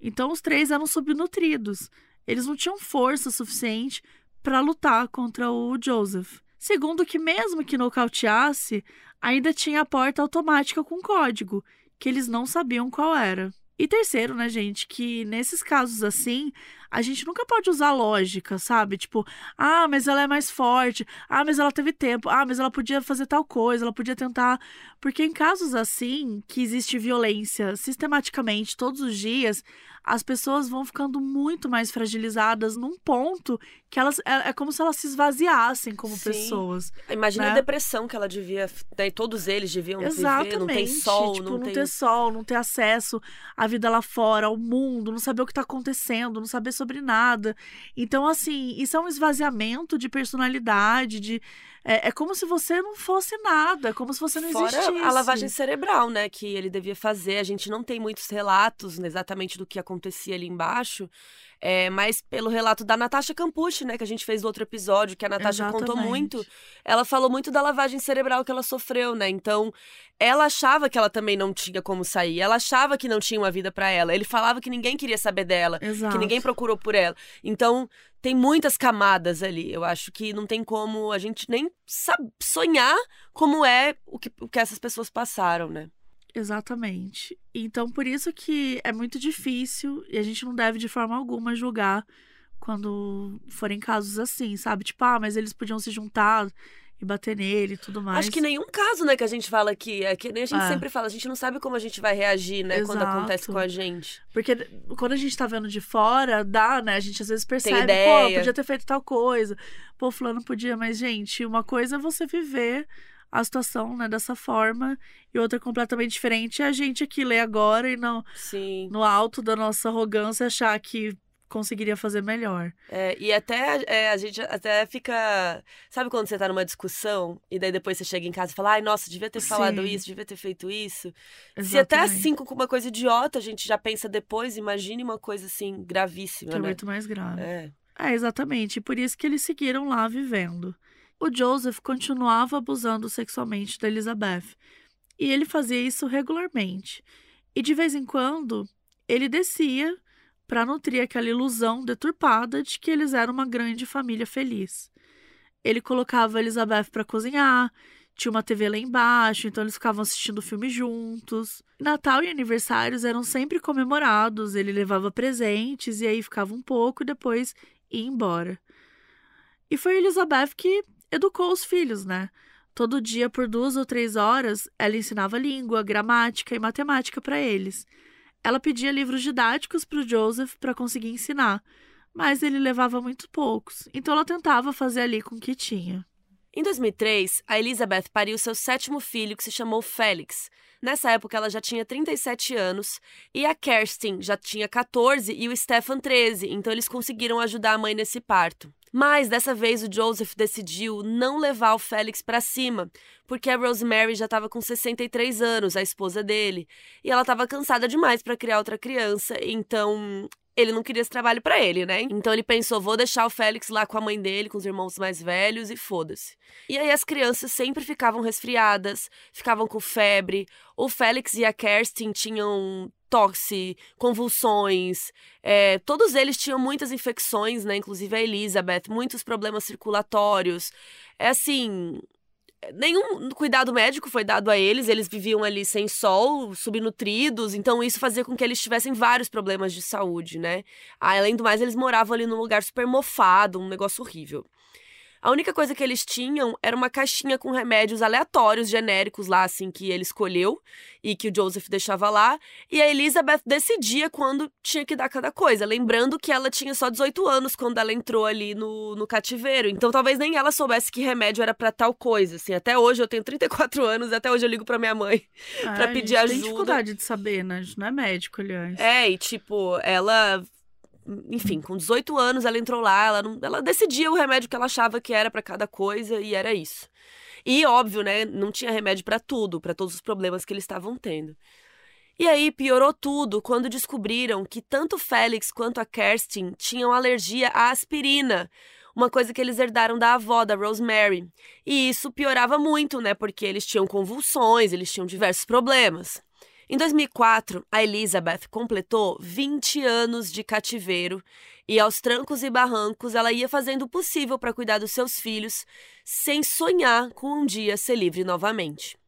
Então os três eram subnutridos. Eles não tinham força suficiente para lutar contra o Joseph. Segundo que mesmo que nocauteasse, ainda tinha a porta automática com código, que eles não sabiam qual era. E terceiro, né, gente, que nesses casos assim, a gente nunca pode usar lógica, sabe? Tipo, ah, mas ela é mais forte, ah, mas ela teve tempo, ah, mas ela podia fazer tal coisa, ela podia tentar. Porque em casos assim, que existe violência sistematicamente todos os dias, as pessoas vão ficando muito mais fragilizadas num ponto que elas é, é como se elas se esvaziassem como Sim. pessoas. Imagina né? a depressão que ela devia, né, todos eles deviam Exatamente. viver, não tem sol, tipo, não, não tem... ter sol, não ter acesso à vida lá fora, ao mundo, não saber o que está acontecendo, não saber sobre nada. Então, assim, isso é um esvaziamento de personalidade, de é, é, como se você não fosse nada, como se você não Fora existisse. a lavagem cerebral, né, que ele devia fazer. A gente não tem muitos relatos exatamente do que acontecia ali embaixo. É, mas pelo relato da Natasha Campucci, né, que a gente fez no outro episódio, que a Natasha Exatamente. contou muito, ela falou muito da lavagem cerebral que ela sofreu, né? Então, ela achava que ela também não tinha como sair, ela achava que não tinha uma vida para ela. Ele falava que ninguém queria saber dela, Exato. que ninguém procurou por ela. Então, tem muitas camadas ali. Eu acho que não tem como a gente nem sonhar como é o que, o que essas pessoas passaram, né? Exatamente. Então, por isso que é muito difícil e a gente não deve de forma alguma julgar quando forem casos assim, sabe? Tipo, ah, mas eles podiam se juntar e bater nele e tudo mais. Acho que nenhum caso, né, que a gente fala aqui, é que nem a gente é. sempre fala, a gente não sabe como a gente vai reagir, né, Exato. quando acontece com a gente. Porque quando a gente tá vendo de fora, dá, né, a gente às vezes percebe, pô, podia ter feito tal coisa, pô, fulano podia, mas gente, uma coisa é você viver a situação, né, dessa forma, e outra completamente diferente é a gente aqui ler agora e não Sim. no alto da nossa arrogância achar que conseguiria fazer melhor. É, e até é, a gente até fica. Sabe quando você tá numa discussão e daí depois você chega em casa e fala, ai, nossa, devia ter Sim. falado isso, devia ter feito isso. Exatamente. Se até assim com uma coisa idiota a gente já pensa depois, imagine uma coisa assim gravíssima. Que é né? muito mais grave. É. é, exatamente. E por isso que eles seguiram lá vivendo. O Joseph continuava abusando sexualmente da Elizabeth. E ele fazia isso regularmente. E de vez em quando, ele descia para nutrir aquela ilusão deturpada de que eles eram uma grande família feliz. Ele colocava Elizabeth para cozinhar, tinha uma TV lá embaixo, então eles ficavam assistindo filme juntos. Natal e aniversários eram sempre comemorados, ele levava presentes e aí ficava um pouco e depois ia embora. E foi Elizabeth que educou os filhos, né? Todo dia, por duas ou três horas, ela ensinava língua, gramática e matemática para eles. Ela pedia livros didáticos para o Joseph para conseguir ensinar, mas ele levava muito poucos, então ela tentava fazer ali com o que tinha. Em 2003, a Elizabeth pariu seu sétimo filho, que se chamou Félix. Nessa época, ela já tinha 37 anos e a Kerstin já tinha 14 e o Stefan 13, então eles conseguiram ajudar a mãe nesse parto. Mas dessa vez o Joseph decidiu não levar o Félix para cima, porque a Rosemary já estava com 63 anos, a esposa dele, e ela estava cansada demais para criar outra criança, então ele não queria esse trabalho para ele, né? Então ele pensou, vou deixar o Félix lá com a mãe dele, com os irmãos mais velhos e foda-se. E aí as crianças sempre ficavam resfriadas, ficavam com febre. O Félix e a Kerstin tinham tosse, convulsões. É, todos eles tinham muitas infecções, né? Inclusive a Elizabeth, muitos problemas circulatórios. É assim, nenhum cuidado médico foi dado a eles, eles viviam ali sem sol, subnutridos, então isso fazia com que eles tivessem vários problemas de saúde, né? Além do mais, eles moravam ali num lugar super mofado, um negócio horrível. A única coisa que eles tinham era uma caixinha com remédios aleatórios, genéricos lá, assim, que ele escolheu e que o Joseph deixava lá. E a Elizabeth decidia quando tinha que dar cada coisa. Lembrando que ela tinha só 18 anos quando ela entrou ali no, no cativeiro. Então talvez nem ela soubesse que remédio era para tal coisa, assim. Até hoje eu tenho 34 anos até hoje eu ligo pra minha mãe ah, para pedir ajuda. Tem dificuldade de saber, né? A gente não é médico, aliás. É, e tipo, ela enfim, com 18 anos ela entrou lá, ela, não, ela decidia o remédio que ela achava que era para cada coisa e era isso. E óbvio, né, não tinha remédio para tudo, para todos os problemas que eles estavam tendo. E aí piorou tudo quando descobriram que tanto Félix quanto a Kerstin tinham alergia à aspirina, uma coisa que eles herdaram da avó, da Rosemary. E isso piorava muito, né, porque eles tinham convulsões, eles tinham diversos problemas. Em 2004, a Elizabeth completou 20 anos de cativeiro e, aos trancos e barrancos, ela ia fazendo o possível para cuidar dos seus filhos, sem sonhar com um dia ser livre novamente.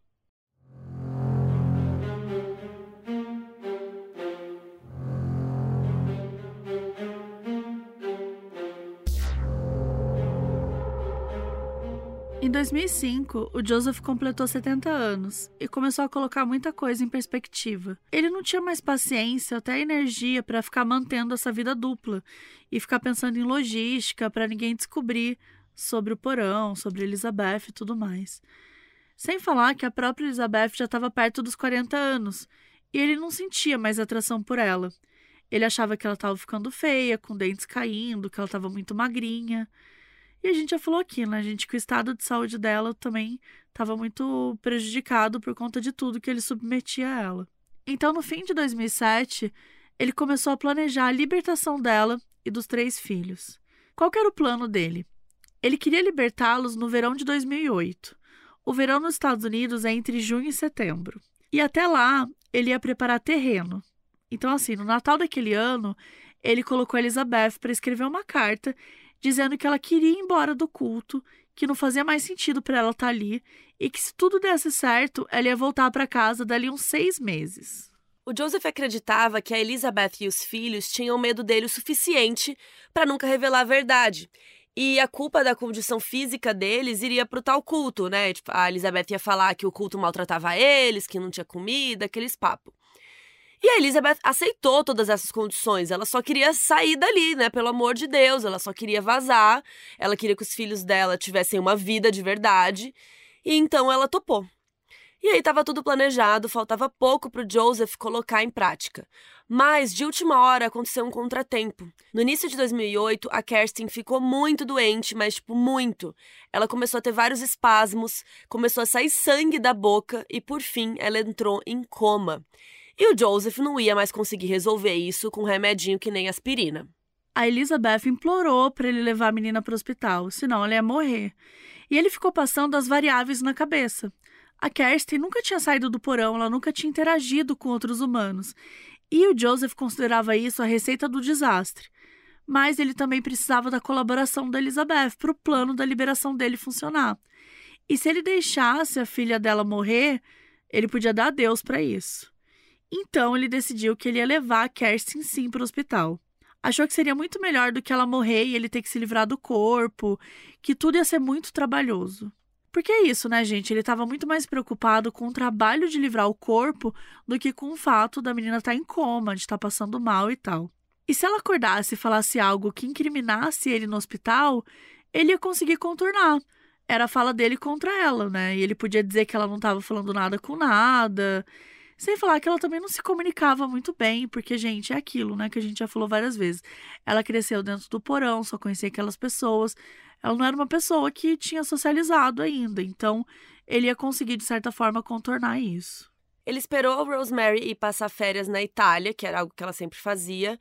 Em 2005, o Joseph completou 70 anos e começou a colocar muita coisa em perspectiva. Ele não tinha mais paciência, até energia para ficar mantendo essa vida dupla e ficar pensando em logística para ninguém descobrir sobre o porão, sobre Elizabeth e tudo mais. Sem falar que a própria Elizabeth já estava perto dos 40 anos e ele não sentia mais atração por ela. Ele achava que ela estava ficando feia, com dentes caindo, que ela estava muito magrinha. E a gente já falou aqui, né, gente, que o estado de saúde dela também estava muito prejudicado por conta de tudo que ele submetia a ela. Então, no fim de 2007, ele começou a planejar a libertação dela e dos três filhos. Qual era o plano dele? Ele queria libertá-los no verão de 2008. O verão nos Estados Unidos é entre junho e setembro. E até lá, ele ia preparar terreno. Então, assim, no Natal daquele ano, ele colocou a Elizabeth para escrever uma carta dizendo que ela queria ir embora do culto, que não fazia mais sentido para ela estar tá ali e que se tudo desse certo, ela ia voltar para casa dali uns seis meses. O Joseph acreditava que a Elizabeth e os filhos tinham medo dele o suficiente para nunca revelar a verdade. E a culpa da condição física deles iria pro tal culto, né? Tipo, a Elizabeth ia falar que o culto maltratava eles, que não tinha comida, aqueles papos. E a Elizabeth aceitou todas essas condições. Ela só queria sair dali, né? Pelo amor de Deus. Ela só queria vazar. Ela queria que os filhos dela tivessem uma vida de verdade. E então ela topou. E aí estava tudo planejado, faltava pouco para o Joseph colocar em prática. Mas, de última hora, aconteceu um contratempo. No início de 2008, a Kerstin ficou muito doente, mas, tipo, muito. Ela começou a ter vários espasmos, começou a sair sangue da boca e, por fim, ela entrou em coma. E o Joseph não ia mais conseguir resolver isso com um remedinho que nem aspirina. A Elizabeth implorou para ele levar a menina para o hospital, senão ela ia morrer. E ele ficou passando as variáveis na cabeça. A Kerstin nunca tinha saído do porão, ela nunca tinha interagido com outros humanos. E o Joseph considerava isso a receita do desastre. Mas ele também precisava da colaboração da Elizabeth para o plano da liberação dele funcionar. E se ele deixasse a filha dela morrer, ele podia dar adeus para isso. Então ele decidiu que ele ia levar a Kerstin sim para o hospital. Achou que seria muito melhor do que ela morrer e ele ter que se livrar do corpo, que tudo ia ser muito trabalhoso. Porque é isso, né, gente? Ele estava muito mais preocupado com o trabalho de livrar o corpo do que com o fato da menina estar tá em coma, de estar tá passando mal e tal. E se ela acordasse e falasse algo que incriminasse ele no hospital, ele ia conseguir contornar. Era a fala dele contra ela, né? E ele podia dizer que ela não estava falando nada com nada. Sem falar que ela também não se comunicava muito bem, porque, gente, é aquilo, né, que a gente já falou várias vezes. Ela cresceu dentro do porão, só conhecia aquelas pessoas ela não era uma pessoa que tinha socializado ainda, então ele ia conseguir, de certa forma, contornar isso. Ele esperou Rosemary ir passar férias na Itália, que era algo que ela sempre fazia.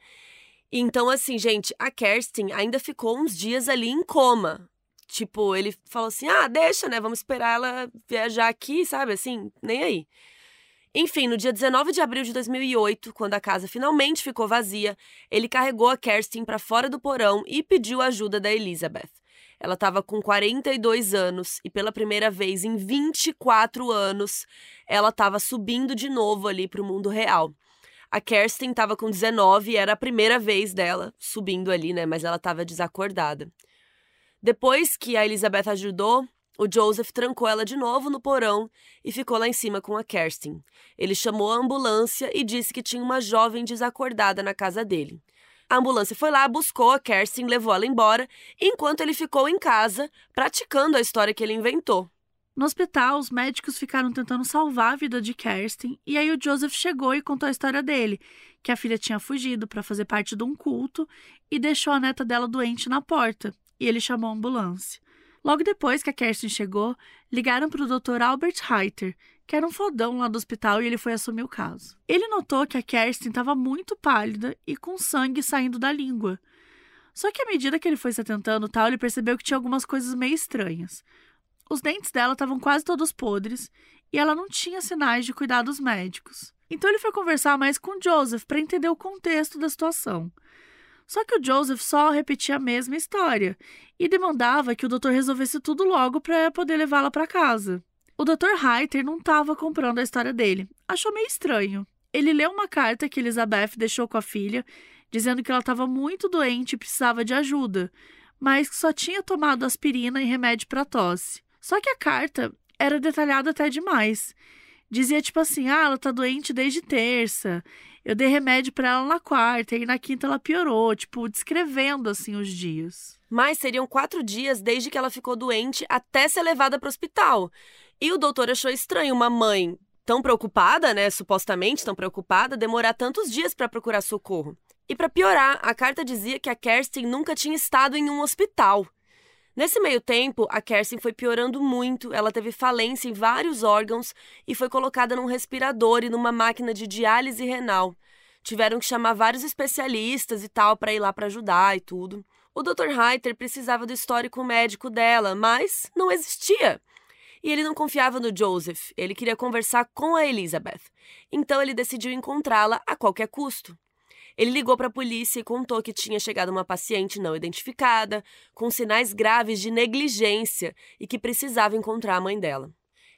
Então, assim, gente, a Kerstin ainda ficou uns dias ali em coma. Tipo, ele falou assim: ah, deixa, né? Vamos esperar ela viajar aqui, sabe? Assim, nem aí. Enfim, no dia 19 de abril de 2008, quando a casa finalmente ficou vazia, ele carregou a Kerstin para fora do porão e pediu ajuda da Elizabeth. Ela estava com 42 anos e pela primeira vez em 24 anos ela estava subindo de novo ali para o mundo real. A Kerstin estava com 19 e era a primeira vez dela subindo ali, né? Mas ela estava desacordada. Depois que a Elizabeth ajudou, o Joseph trancou ela de novo no porão e ficou lá em cima com a Kerstin. Ele chamou a ambulância e disse que tinha uma jovem desacordada na casa dele. A ambulância foi lá, buscou a Kerstin, levou ela embora, enquanto ele ficou em casa praticando a história que ele inventou. No hospital, os médicos ficaram tentando salvar a vida de Kerstin, e aí o Joseph chegou e contou a história dele, que a filha tinha fugido para fazer parte de um culto e deixou a neta dela doente na porta, e ele chamou a ambulância. Logo depois que a Kerstin chegou, ligaram para o Dr. Albert Reiter, que era um fodão lá do hospital e ele foi assumir o caso. Ele notou que a Kerstin estava muito pálida e com sangue saindo da língua. Só que à medida que ele foi se atentando tal, ele percebeu que tinha algumas coisas meio estranhas. Os dentes dela estavam quase todos podres e ela não tinha sinais de cuidados médicos. Então ele foi conversar mais com Joseph para entender o contexto da situação. Só que o Joseph só repetia a mesma história e demandava que o doutor resolvesse tudo logo para poder levá-la para casa. O Dr. Reiter não estava comprando a história dele. Achou meio estranho. Ele leu uma carta que Elizabeth deixou com a filha, dizendo que ela estava muito doente e precisava de ajuda, mas que só tinha tomado aspirina e remédio para tosse. Só que a carta era detalhada até demais. Dizia tipo assim: "Ah, ela tá doente desde terça. Eu dei remédio para ela na quarta e na quinta ela piorou", tipo descrevendo assim os dias. Mas seriam quatro dias desde que ela ficou doente até ser levada para o hospital. E o doutor achou estranho uma mãe tão preocupada, né, supostamente tão preocupada, demorar tantos dias para procurar socorro. E para piorar, a carta dizia que a Kerstin nunca tinha estado em um hospital. Nesse meio tempo, a Kerstin foi piorando muito, ela teve falência em vários órgãos e foi colocada num respirador e numa máquina de diálise renal. Tiveram que chamar vários especialistas e tal para ir lá para ajudar e tudo. O Dr. Reiter precisava do histórico médico dela, mas não existia. E ele não confiava no Joseph, ele queria conversar com a Elizabeth. Então ele decidiu encontrá-la a qualquer custo. Ele ligou para a polícia e contou que tinha chegado uma paciente não identificada, com sinais graves de negligência e que precisava encontrar a mãe dela.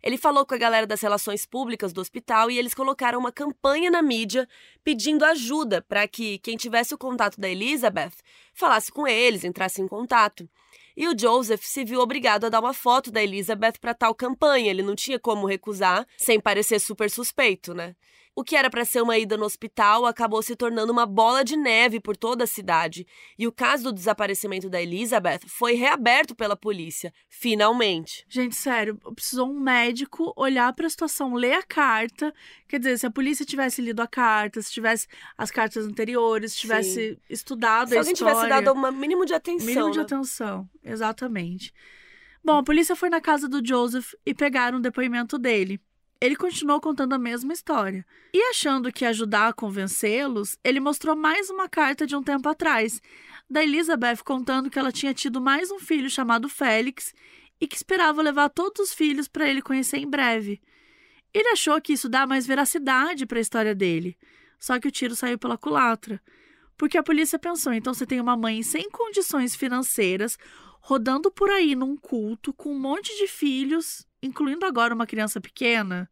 Ele falou com a galera das relações públicas do hospital e eles colocaram uma campanha na mídia pedindo ajuda para que quem tivesse o contato da Elizabeth falasse com eles, entrasse em contato. E o Joseph se viu obrigado a dar uma foto da Elizabeth para tal campanha. Ele não tinha como recusar sem parecer super suspeito, né? O que era para ser uma ida no hospital acabou se tornando uma bola de neve por toda a cidade, e o caso do desaparecimento da Elizabeth foi reaberto pela polícia, finalmente. Gente, sério, precisou um médico olhar para a situação, ler a carta. Quer dizer, se a polícia tivesse lido a carta, se tivesse as cartas anteriores, se tivesse Sim. estudado se a história. Se alguém tivesse dado um mínimo de atenção. Mínimo né? de atenção, exatamente. Bom, a polícia foi na casa do Joseph e pegaram o depoimento dele. Ele continuou contando a mesma história. E achando que ia ajudar a convencê-los, ele mostrou mais uma carta de um tempo atrás, da Elizabeth contando que ela tinha tido mais um filho chamado Félix e que esperava levar todos os filhos para ele conhecer em breve. Ele achou que isso dá mais veracidade para a história dele. Só que o tiro saiu pela culatra. Porque a polícia pensou: então você tem uma mãe sem condições financeiras, rodando por aí num culto com um monte de filhos incluindo agora uma criança pequena.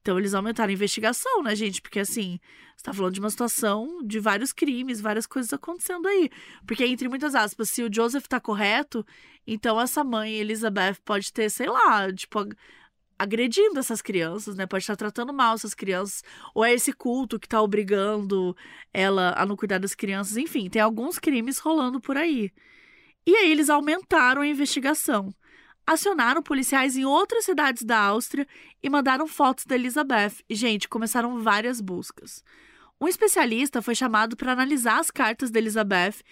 Então eles aumentaram a investigação, né, gente? Porque assim, você tá falando de uma situação de vários crimes, várias coisas acontecendo aí. Porque, entre muitas aspas, se o Joseph tá correto, então essa mãe, Elizabeth, pode ter, sei lá, tipo, agredindo essas crianças, né? Pode estar tratando mal essas crianças. Ou é esse culto que tá obrigando ela a não cuidar das crianças. Enfim, tem alguns crimes rolando por aí. E aí eles aumentaram a investigação acionaram policiais em outras cidades da Áustria e mandaram fotos da Elizabeth. E, gente, começaram várias buscas. Um especialista foi chamado para analisar as cartas da Elizabeth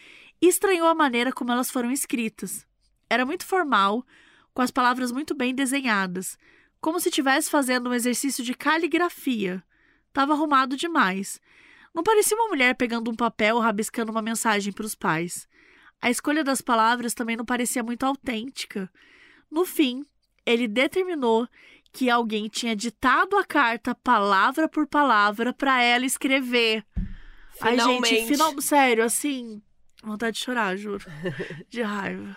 e estranhou a maneira como elas foram escritas. Era muito formal, com as palavras muito bem desenhadas, como se estivesse fazendo um exercício de caligrafia. Estava arrumado demais. Não parecia uma mulher pegando um papel rabiscando uma mensagem para os pais. A escolha das palavras também não parecia muito autêntica. No fim, ele determinou que alguém tinha ditado a carta palavra por palavra para ela escrever. Finalmente. Ai, gente, final, sério, assim, vontade de chorar, juro. De raiva.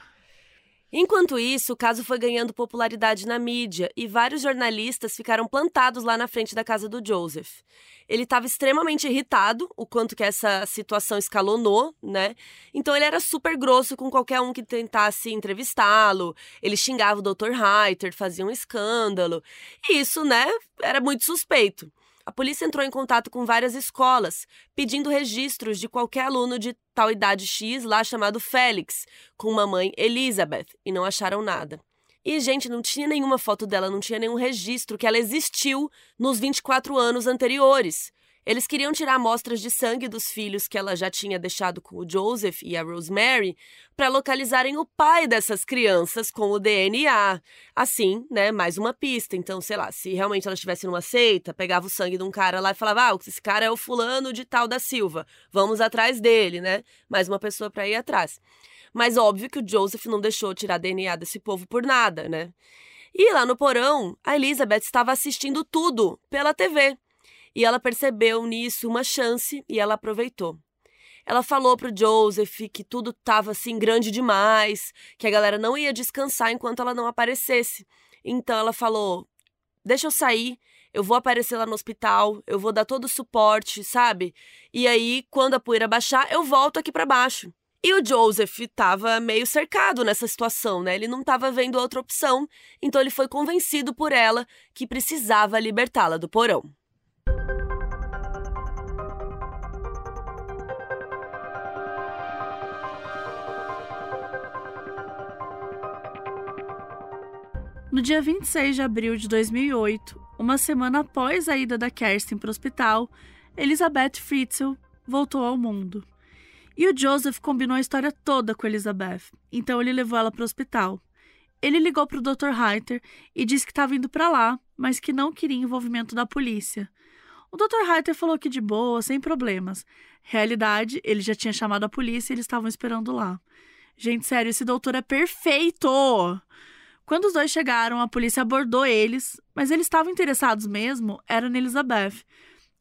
Enquanto isso, o caso foi ganhando popularidade na mídia e vários jornalistas ficaram plantados lá na frente da casa do Joseph. Ele estava extremamente irritado, o quanto que essa situação escalonou, né? Então ele era super grosso com qualquer um que tentasse entrevistá-lo. Ele xingava o Dr. Reiter, fazia um escândalo. E isso, né, era muito suspeito. A polícia entrou em contato com várias escolas, pedindo registros de qualquer aluno de tal idade X lá chamado Félix, com uma mãe Elizabeth, e não acharam nada. E, gente, não tinha nenhuma foto dela, não tinha nenhum registro que ela existiu nos 24 anos anteriores. Eles queriam tirar amostras de sangue dos filhos que ela já tinha deixado com o Joseph e a Rosemary para localizarem o pai dessas crianças com o DNA. Assim, né, mais uma pista. Então, sei lá, se realmente ela estivesse numa seita, pegava o sangue de um cara lá e falava: "Ah, esse cara é o fulano de tal da Silva. Vamos atrás dele", né? Mais uma pessoa para ir atrás. Mas óbvio que o Joseph não deixou tirar DNA desse povo por nada, né? E lá no porão, a Elizabeth estava assistindo tudo pela TV. E ela percebeu nisso uma chance e ela aproveitou. Ela falou pro Joseph que tudo estava assim grande demais, que a galera não ia descansar enquanto ela não aparecesse. Então ela falou: "Deixa eu sair, eu vou aparecer lá no hospital, eu vou dar todo o suporte, sabe? E aí, quando a poeira baixar, eu volto aqui para baixo." E o Joseph estava meio cercado nessa situação, né? Ele não estava vendo outra opção, então ele foi convencido por ela que precisava libertá-la do porão. No dia 26 de abril de 2008, uma semana após a ida da Kerstin para o hospital, Elizabeth Fritzl voltou ao mundo. E o Joseph combinou a história toda com Elizabeth, então ele levou ela para o hospital. Ele ligou para o Dr. Reiter e disse que estava indo para lá, mas que não queria envolvimento da polícia. O Dr. Reiter falou que de boa, sem problemas. Realidade, ele já tinha chamado a polícia e eles estavam esperando lá. Gente, sério, esse doutor é perfeito! Quando os dois chegaram, a polícia abordou eles, mas eles estavam interessados mesmo era na Elizabeth.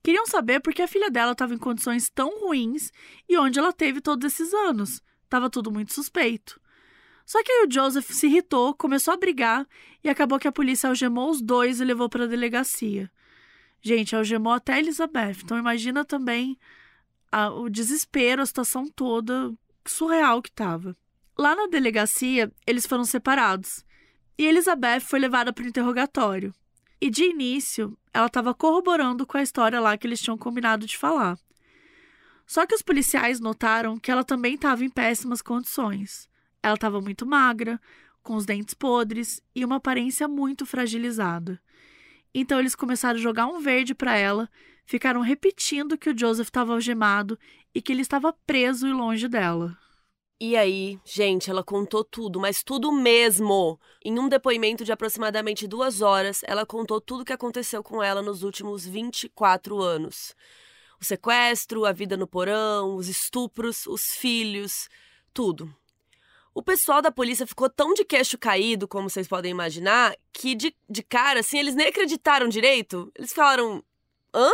Queriam saber por que a filha dela estava em condições tão ruins e onde ela teve todos esses anos. Tava tudo muito suspeito. Só que aí o Joseph se irritou, começou a brigar e acabou que a polícia algemou os dois e levou para a delegacia. Gente, algemou até Elizabeth. Então imagina também a, o desespero, a situação toda surreal que tava. Lá na delegacia, eles foram separados e Elizabeth foi levada para o interrogatório. E de início, ela estava corroborando com a história lá que eles tinham combinado de falar. Só que os policiais notaram que ela também estava em péssimas condições. Ela estava muito magra, com os dentes podres e uma aparência muito fragilizada. Então eles começaram a jogar um verde para ela, ficaram repetindo que o Joseph estava algemado e que ele estava preso e longe dela. E aí, gente, ela contou tudo, mas tudo mesmo. Em um depoimento de aproximadamente duas horas, ela contou tudo o que aconteceu com ela nos últimos 24 anos: o sequestro, a vida no porão, os estupros, os filhos, tudo. O pessoal da polícia ficou tão de queixo caído, como vocês podem imaginar, que de, de cara, assim, eles nem acreditaram direito. Eles falaram: hã?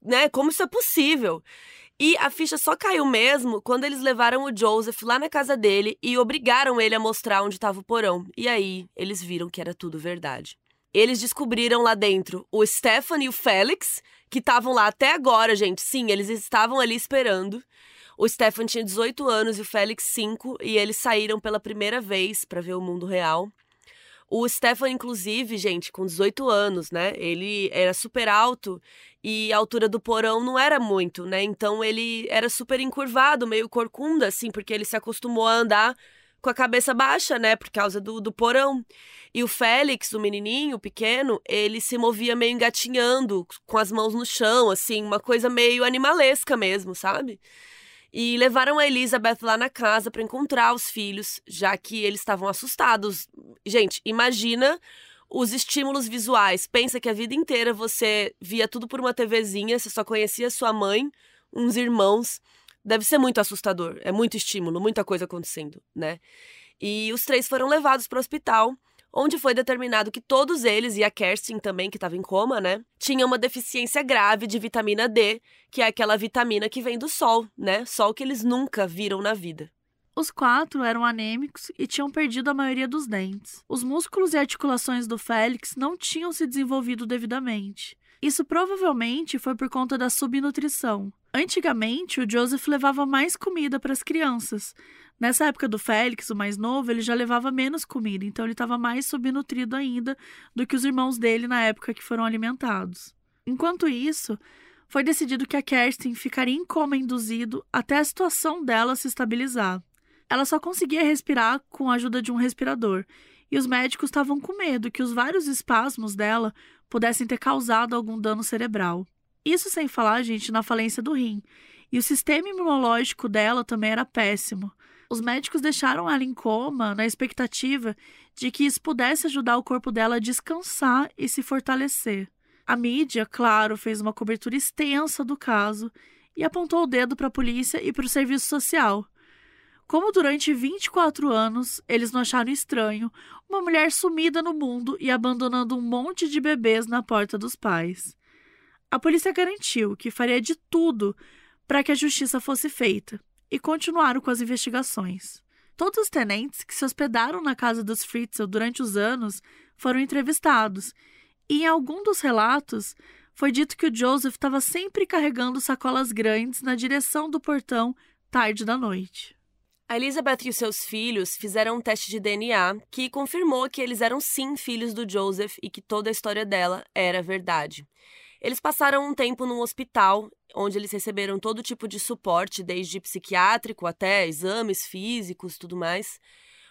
Né? Como isso é possível? E a ficha só caiu mesmo quando eles levaram o Joseph lá na casa dele e obrigaram ele a mostrar onde estava o porão. E aí eles viram que era tudo verdade. Eles descobriram lá dentro o Stefan e o Félix, que estavam lá até agora, gente. Sim, eles estavam ali esperando. O Stefan tinha 18 anos e o Félix 5, e eles saíram pela primeira vez para ver o mundo real. O Stefan, inclusive, gente, com 18 anos, né? Ele era super alto e a altura do porão não era muito, né? Então ele era super encurvado, meio corcunda, assim, porque ele se acostumou a andar com a cabeça baixa, né? Por causa do, do porão. E o Félix, o menininho pequeno, ele se movia meio engatinhando, com as mãos no chão, assim, uma coisa meio animalesca mesmo, sabe? E levaram a Elizabeth lá na casa para encontrar os filhos, já que eles estavam assustados. Gente, imagina os estímulos visuais. Pensa que a vida inteira você via tudo por uma TVzinha, você só conhecia sua mãe, uns irmãos. Deve ser muito assustador. É muito estímulo, muita coisa acontecendo, né? E os três foram levados para o hospital onde foi determinado que todos eles, e a Kerstin também, que estava em coma, né, tinham uma deficiência grave de vitamina D, que é aquela vitamina que vem do sol, né? Sol que eles nunca viram na vida. Os quatro eram anêmicos e tinham perdido a maioria dos dentes. Os músculos e articulações do Félix não tinham se desenvolvido devidamente. Isso provavelmente foi por conta da subnutrição. Antigamente, o Joseph levava mais comida para as crianças, Nessa época do Félix, o mais novo, ele já levava menos comida, então ele estava mais subnutrido ainda do que os irmãos dele na época que foram alimentados. Enquanto isso, foi decidido que a Kerstin ficaria em coma induzido até a situação dela se estabilizar. Ela só conseguia respirar com a ajuda de um respirador, e os médicos estavam com medo que os vários espasmos dela pudessem ter causado algum dano cerebral. Isso sem falar, gente, na falência do rim. E o sistema imunológico dela também era péssimo. Os médicos deixaram ela em coma na expectativa de que isso pudesse ajudar o corpo dela a descansar e se fortalecer. A mídia, claro, fez uma cobertura extensa do caso e apontou o dedo para a polícia e para o serviço social. Como durante 24 anos eles não acharam estranho uma mulher sumida no mundo e abandonando um monte de bebês na porta dos pais. A polícia garantiu que faria de tudo para que a justiça fosse feita, e continuaram com as investigações. Todos os tenentes que se hospedaram na casa dos Fritzl durante os anos foram entrevistados, e em algum dos relatos foi dito que o Joseph estava sempre carregando sacolas grandes na direção do portão tarde da noite. A Elizabeth e os seus filhos fizeram um teste de DNA que confirmou que eles eram sim filhos do Joseph e que toda a história dela era verdade. Eles passaram um tempo num hospital, onde eles receberam todo tipo de suporte, desde psiquiátrico até exames físicos tudo mais.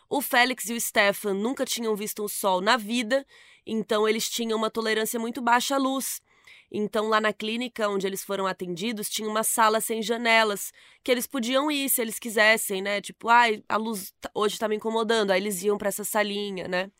O Félix e o Stefan nunca tinham visto o sol na vida, então eles tinham uma tolerância muito baixa à luz. Então, lá na clínica onde eles foram atendidos, tinha uma sala sem janelas, que eles podiam ir se eles quisessem, né? Tipo, ai, a luz hoje está me incomodando. Aí eles iam para essa salinha, né?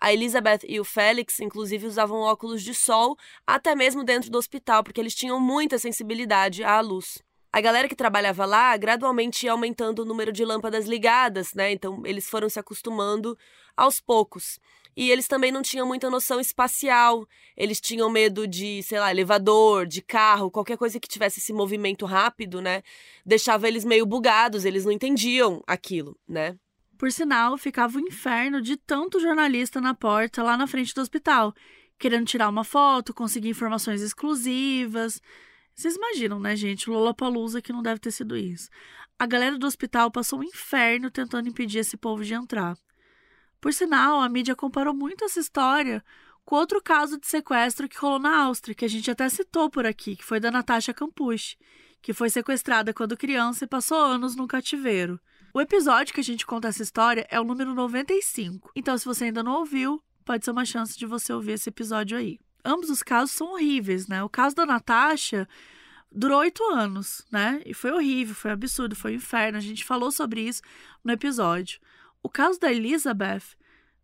A Elizabeth e o Félix, inclusive, usavam óculos de sol, até mesmo dentro do hospital, porque eles tinham muita sensibilidade à luz. A galera que trabalhava lá gradualmente ia aumentando o número de lâmpadas ligadas, né? Então eles foram se acostumando aos poucos. E eles também não tinham muita noção espacial. Eles tinham medo de, sei lá, elevador, de carro, qualquer coisa que tivesse esse movimento rápido, né? Deixava eles meio bugados, eles não entendiam aquilo, né? Por sinal, ficava o inferno de tanto jornalista na porta lá na frente do hospital, querendo tirar uma foto, conseguir informações exclusivas. Vocês imaginam, né, gente? Lollapalooza que não deve ter sido isso. A galera do hospital passou um inferno tentando impedir esse povo de entrar. Por sinal, a mídia comparou muito essa história com outro caso de sequestro que rolou na Áustria, que a gente até citou por aqui, que foi da Natasha Campucci, que foi sequestrada quando criança e passou anos no cativeiro. O episódio que a gente conta essa história é o número 95. Então, se você ainda não ouviu, pode ser uma chance de você ouvir esse episódio aí. Ambos os casos são horríveis, né? O caso da Natasha durou oito anos, né? E foi horrível, foi absurdo, foi um inferno. A gente falou sobre isso no episódio. O caso da Elizabeth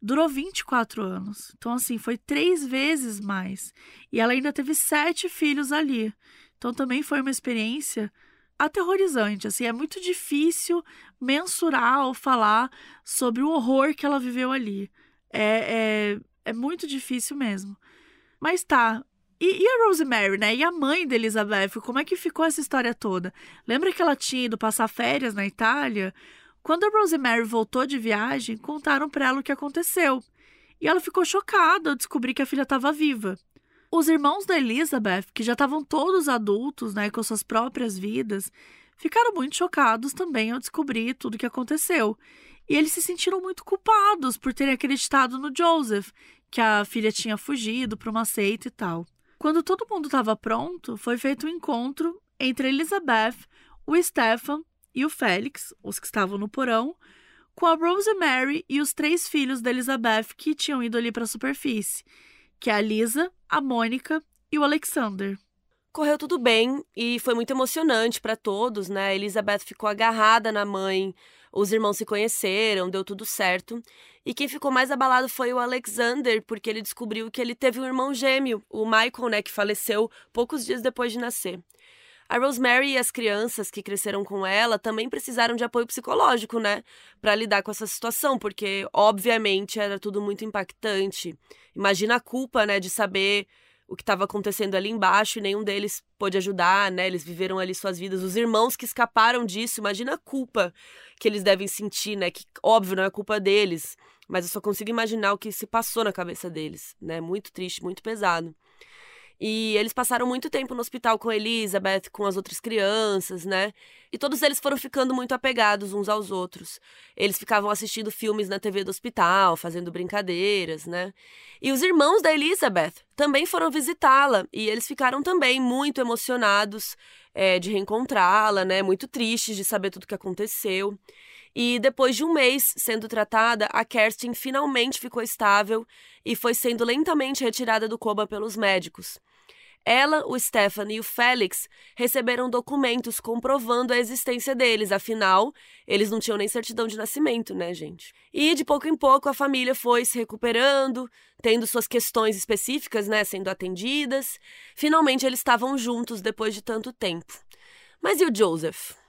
durou 24 anos. Então, assim, foi três vezes mais. E ela ainda teve sete filhos ali. Então, também foi uma experiência aterrorizante. Assim, é muito difícil mensurar ou falar sobre o horror que ela viveu ali. É, é, é muito difícil mesmo. Mas tá. E, e, a Rosemary, né? E a mãe da Elizabeth? Como é que ficou essa história toda? Lembra que ela tinha ido passar férias na Itália? Quando a Rosemary voltou de viagem, contaram para ela o que aconteceu. E ela ficou chocada ao descobrir que a filha estava viva. Os irmãos da Elizabeth, que já estavam todos adultos, né, com suas próprias vidas, ficaram muito chocados também ao descobrir tudo o que aconteceu. E eles se sentiram muito culpados por terem acreditado no Joseph, que a filha tinha fugido para uma seita e tal. Quando todo mundo estava pronto, foi feito um encontro entre Elizabeth, o Stefan e o Félix, os que estavam no porão, com a Rosemary e os três filhos da Elizabeth que tinham ido ali para a superfície, que é a Lisa, a Mônica e o Alexander. Correu tudo bem e foi muito emocionante para todos, né? A Elizabeth ficou agarrada na mãe, os irmãos se conheceram, deu tudo certo. E quem ficou mais abalado foi o Alexander, porque ele descobriu que ele teve um irmão gêmeo, o Michael, né, que faleceu poucos dias depois de nascer. A Rosemary e as crianças que cresceram com ela também precisaram de apoio psicológico, né, para lidar com essa situação, porque obviamente era tudo muito impactante. Imagina a culpa, né, de saber o que estava acontecendo ali embaixo e nenhum deles pôde ajudar, né? Eles viveram ali suas vidas. Os irmãos que escaparam disso, imagina a culpa que eles devem sentir, né? Que óbvio não é culpa deles, mas eu só consigo imaginar o que se passou na cabeça deles, né? Muito triste, muito pesado. E eles passaram muito tempo no hospital com Elizabeth, com as outras crianças, né? E todos eles foram ficando muito apegados uns aos outros. Eles ficavam assistindo filmes na TV do hospital, fazendo brincadeiras, né? E os irmãos da Elizabeth também foram visitá-la e eles ficaram também muito emocionados é, de reencontrá-la, né? Muito tristes de saber tudo o que aconteceu. E depois de um mês sendo tratada, a Kerstin finalmente ficou estável e foi sendo lentamente retirada do coma pelos médicos. Ela, o Stefan e o Félix receberam documentos comprovando a existência deles, afinal, eles não tinham nem certidão de nascimento, né, gente? E de pouco em pouco a família foi se recuperando, tendo suas questões específicas, né, sendo atendidas. Finalmente eles estavam juntos depois de tanto tempo. Mas e o Joseph?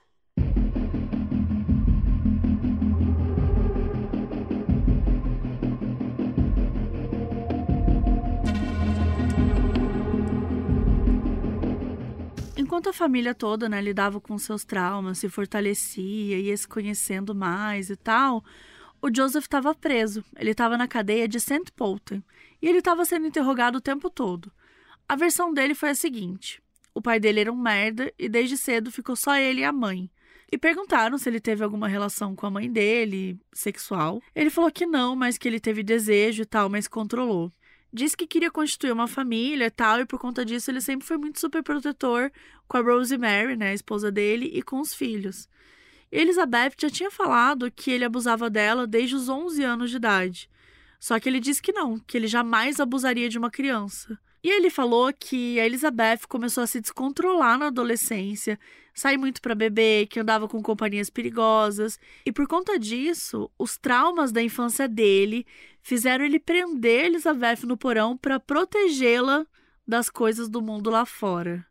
Enquanto a família toda né, lidava com seus traumas, se fortalecia, ia se conhecendo mais e tal, o Joseph estava preso. Ele estava na cadeia de St. Polten e ele estava sendo interrogado o tempo todo. A versão dele foi a seguinte: o pai dele era um merda e desde cedo ficou só ele e a mãe. E perguntaram se ele teve alguma relação com a mãe dele, sexual. Ele falou que não, mas que ele teve desejo e tal, mas controlou disse que queria constituir uma família e tal, e por conta disso ele sempre foi muito super protetor com a Rosemary, né, a esposa dele, e com os filhos. Elizabeth já tinha falado que ele abusava dela desde os 11 anos de idade. Só que ele disse que não, que ele jamais abusaria de uma criança. E ele falou que a Elizabeth começou a se descontrolar na adolescência, sair muito para beber, que andava com companhias perigosas, e por conta disso, os traumas da infância dele fizeram ele prender Elizabeth no porão para protegê-la das coisas do mundo lá fora.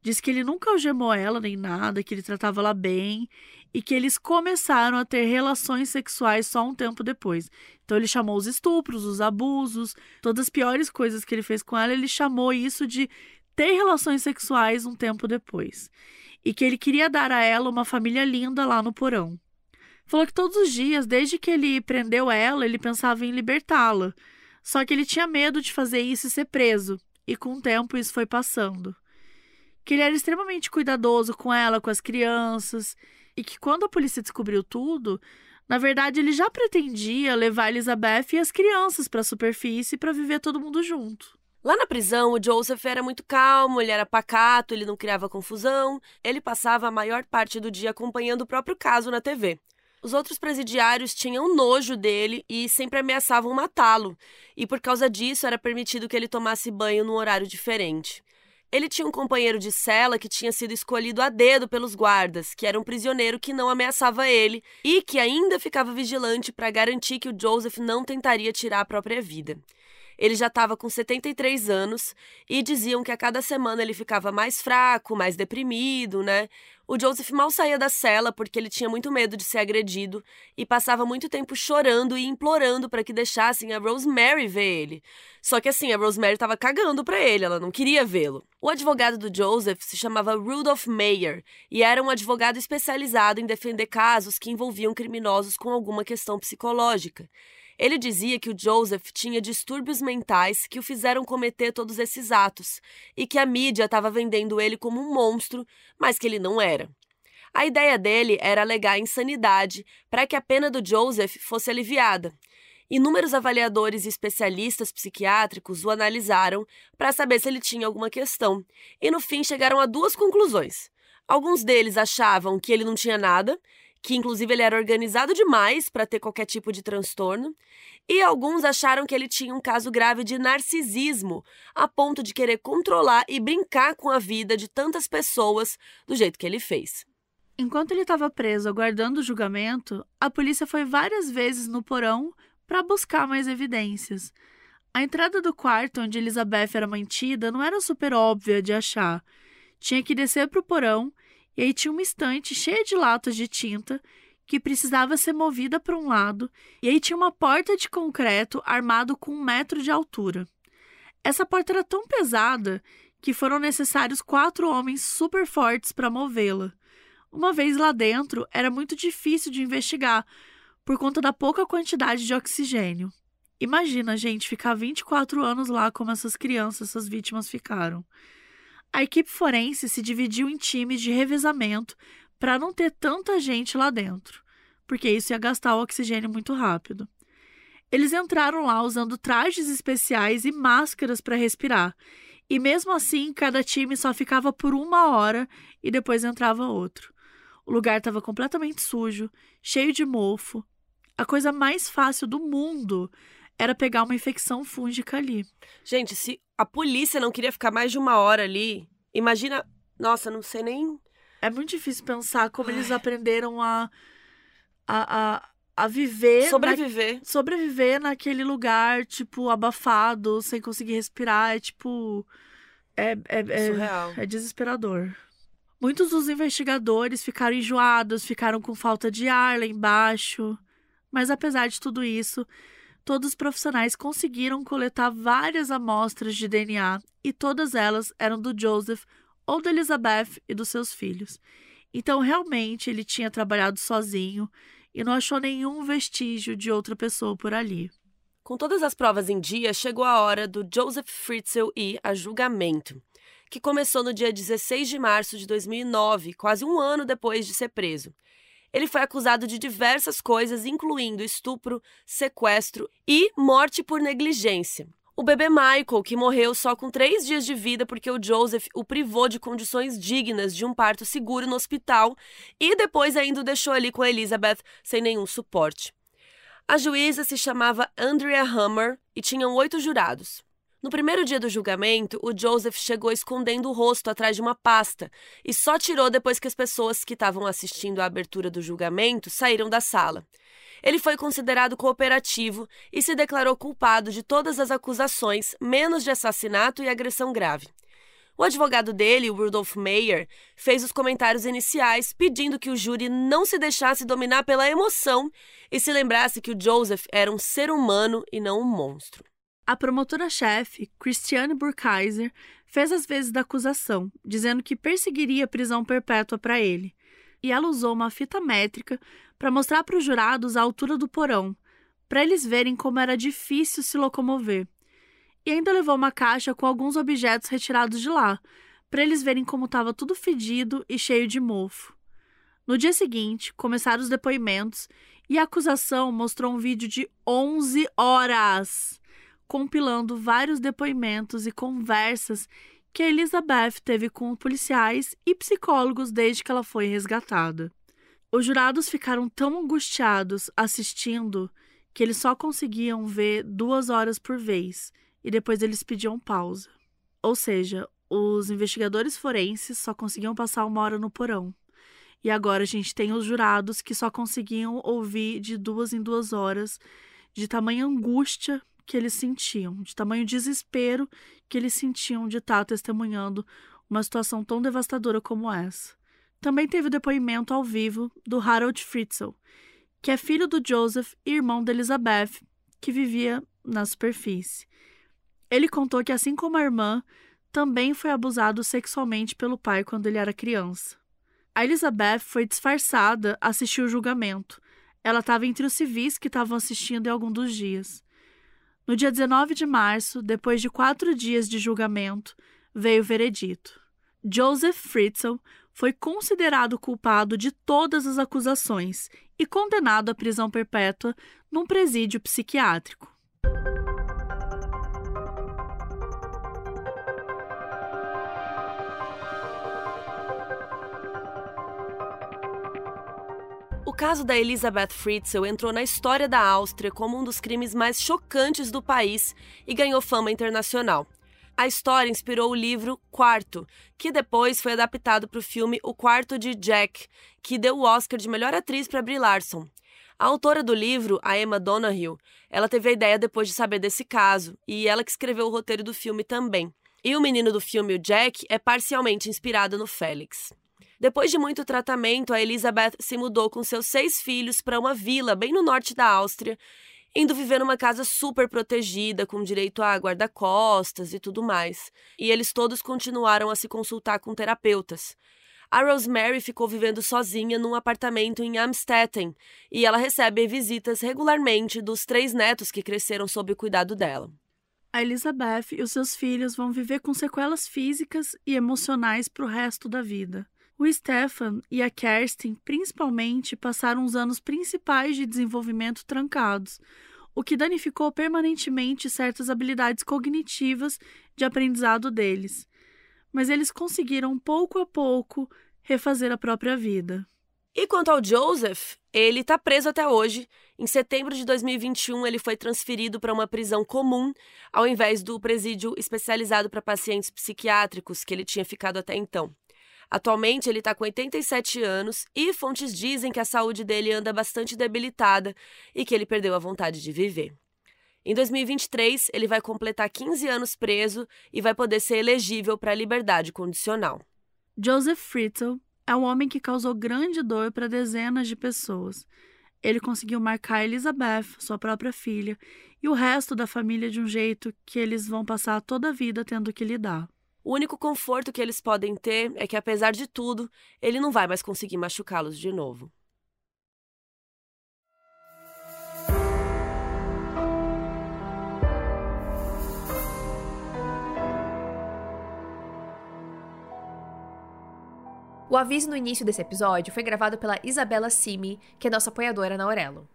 Diz que ele nunca algemou ela nem nada, que ele tratava ela bem e que eles começaram a ter relações sexuais só um tempo depois. Então ele chamou os estupros, os abusos, todas as piores coisas que ele fez com ela, ele chamou isso de ter relações sexuais um tempo depois. E que ele queria dar a ela uma família linda lá no porão. Falou que todos os dias, desde que ele prendeu ela, ele pensava em libertá-la. Só que ele tinha medo de fazer isso e ser preso, e com o tempo isso foi passando. Que ele era extremamente cuidadoso com ela, com as crianças, e que quando a polícia descobriu tudo, na verdade ele já pretendia levar Elizabeth e as crianças para a superfície para viver todo mundo junto. Lá na prisão, o Joseph era muito calmo, ele era pacato, ele não criava confusão, ele passava a maior parte do dia acompanhando o próprio caso na TV. Os outros presidiários tinham nojo dele e sempre ameaçavam matá-lo, e por causa disso era permitido que ele tomasse banho num horário diferente. Ele tinha um companheiro de cela que tinha sido escolhido a dedo pelos guardas, que era um prisioneiro que não ameaçava ele e que ainda ficava vigilante para garantir que o Joseph não tentaria tirar a própria vida. Ele já estava com 73 anos e diziam que a cada semana ele ficava mais fraco, mais deprimido, né? O Joseph mal saía da cela porque ele tinha muito medo de ser agredido e passava muito tempo chorando e implorando para que deixassem a Rosemary ver ele. Só que assim, a Rosemary estava cagando para ele, ela não queria vê-lo. O advogado do Joseph se chamava Rudolph Mayer e era um advogado especializado em defender casos que envolviam criminosos com alguma questão psicológica. Ele dizia que o Joseph tinha distúrbios mentais que o fizeram cometer todos esses atos e que a mídia estava vendendo ele como um monstro, mas que ele não era. A ideia dele era alegar insanidade para que a pena do Joseph fosse aliviada. Inúmeros avaliadores e especialistas psiquiátricos o analisaram para saber se ele tinha alguma questão, e no fim chegaram a duas conclusões. Alguns deles achavam que ele não tinha nada que inclusive ele era organizado demais para ter qualquer tipo de transtorno, e alguns acharam que ele tinha um caso grave de narcisismo, a ponto de querer controlar e brincar com a vida de tantas pessoas do jeito que ele fez. Enquanto ele estava preso aguardando o julgamento, a polícia foi várias vezes no porão para buscar mais evidências. A entrada do quarto onde Elizabeth era mantida não era super óbvia de achar. Tinha que descer para o porão e aí tinha uma estante cheia de latas de tinta que precisava ser movida para um lado, e aí tinha uma porta de concreto armado com um metro de altura. Essa porta era tão pesada que foram necessários quatro homens super fortes para movê-la. Uma vez lá dentro, era muito difícil de investigar por conta da pouca quantidade de oxigênio. Imagina, gente, ficar 24 anos lá como essas crianças, essas vítimas ficaram. A equipe forense se dividiu em times de revezamento para não ter tanta gente lá dentro, porque isso ia gastar o oxigênio muito rápido. Eles entraram lá usando trajes especiais e máscaras para respirar, e mesmo assim cada time só ficava por uma hora e depois entrava outro. O lugar estava completamente sujo, cheio de mofo. A coisa mais fácil do mundo era pegar uma infecção fúngica ali. Gente, se a polícia não queria ficar mais de uma hora ali, imagina. Nossa, não sei nem. É muito difícil pensar como Ai. eles aprenderam a, a, a, a viver. Sobreviver. Na, sobreviver naquele lugar, tipo, abafado, sem conseguir respirar. É tipo. É, é, é, Surreal. é desesperador. Muitos dos investigadores ficaram enjoados, ficaram com falta de ar lá embaixo. Mas apesar de tudo isso, todos os profissionais conseguiram coletar várias amostras de DNA e todas elas eram do Joseph ou da Elizabeth e dos seus filhos. Então, realmente, ele tinha trabalhado sozinho e não achou nenhum vestígio de outra pessoa por ali. Com todas as provas em dia, chegou a hora do Joseph Fritzl ir a julgamento, que começou no dia 16 de março de 2009, quase um ano depois de ser preso. Ele foi acusado de diversas coisas, incluindo estupro, sequestro e morte por negligência. O bebê Michael, que morreu só com três dias de vida porque o Joseph o privou de condições dignas de um parto seguro no hospital e depois ainda o deixou ali com a Elizabeth sem nenhum suporte. A juíza se chamava Andrea Hammer e tinham oito jurados. No primeiro dia do julgamento, o Joseph chegou escondendo o rosto atrás de uma pasta e só tirou depois que as pessoas que estavam assistindo à abertura do julgamento saíram da sala. Ele foi considerado cooperativo e se declarou culpado de todas as acusações, menos de assassinato e agressão grave. O advogado dele, Rudolph Mayer, fez os comentários iniciais pedindo que o júri não se deixasse dominar pela emoção e se lembrasse que o Joseph era um ser humano e não um monstro. A promotora-chefe, Christiane Burkaiser, fez as vezes da acusação, dizendo que perseguiria prisão perpétua para ele. E ela usou uma fita métrica para mostrar para os jurados a altura do porão, para eles verem como era difícil se locomover. E ainda levou uma caixa com alguns objetos retirados de lá, para eles verem como estava tudo fedido e cheio de mofo. No dia seguinte, começaram os depoimentos e a acusação mostrou um vídeo de 11 horas, compilando vários depoimentos e conversas que a Elizabeth teve com policiais e psicólogos desde que ela foi resgatada. Os jurados ficaram tão angustiados assistindo que eles só conseguiam ver duas horas por vez e depois eles pediam pausa. Ou seja, os investigadores forenses só conseguiam passar uma hora no porão. E agora a gente tem os jurados que só conseguiam ouvir de duas em duas horas, de tamanha angústia que eles sentiam, de tamanho desespero que eles sentiam de estar testemunhando uma situação tão devastadora como essa. Também teve o depoimento ao vivo do Harold Fritzl, que é filho do Joseph e irmão da Elizabeth, que vivia na superfície. Ele contou que, assim como a irmã, também foi abusado sexualmente pelo pai quando ele era criança. A Elizabeth foi disfarçada assistir o julgamento. Ela estava entre os civis que estavam assistindo em algum dos dias. No dia 19 de março, depois de quatro dias de julgamento, veio o veredito. Joseph Fritzl foi considerado culpado de todas as acusações e condenado à prisão perpétua num presídio psiquiátrico. Caso da Elizabeth Fritzl entrou na história da Áustria como um dos crimes mais chocantes do país e ganhou fama internacional. A história inspirou o livro Quarto, que depois foi adaptado para o filme O Quarto de Jack, que deu o Oscar de melhor atriz para Brie Larson. A autora do livro, a Emma Donoghue, ela teve a ideia depois de saber desse caso, e ela que escreveu o roteiro do filme também. E o menino do filme, o Jack, é parcialmente inspirado no Félix. Depois de muito tratamento, a Elizabeth se mudou com seus seis filhos para uma vila bem no norte da Áustria, indo viver numa casa super protegida, com direito a guarda-costas e tudo mais. E eles todos continuaram a se consultar com terapeutas. A Rosemary ficou vivendo sozinha num apartamento em Amstetten e ela recebe visitas regularmente dos três netos que cresceram sob o cuidado dela. A Elizabeth e os seus filhos vão viver com sequelas físicas e emocionais para o resto da vida. O Stefan e a Kerstin, principalmente, passaram os anos principais de desenvolvimento trancados, o que danificou permanentemente certas habilidades cognitivas de aprendizado deles. Mas eles conseguiram, pouco a pouco, refazer a própria vida. E quanto ao Joseph, ele está preso até hoje. Em setembro de 2021, ele foi transferido para uma prisão comum, ao invés do presídio especializado para pacientes psiquiátricos que ele tinha ficado até então. Atualmente ele está com 87 anos e fontes dizem que a saúde dele anda bastante debilitada e que ele perdeu a vontade de viver. Em 2023, ele vai completar 15 anos preso e vai poder ser elegível para a liberdade condicional. Joseph Fritzl é um homem que causou grande dor para dezenas de pessoas. Ele conseguiu marcar Elizabeth, sua própria filha, e o resto da família de um jeito que eles vão passar toda a vida tendo que lidar. O único conforto que eles podem ter é que, apesar de tudo, ele não vai mais conseguir machucá-los de novo. O aviso no início desse episódio foi gravado pela Isabela Simi, que é nossa apoiadora na Aurelo.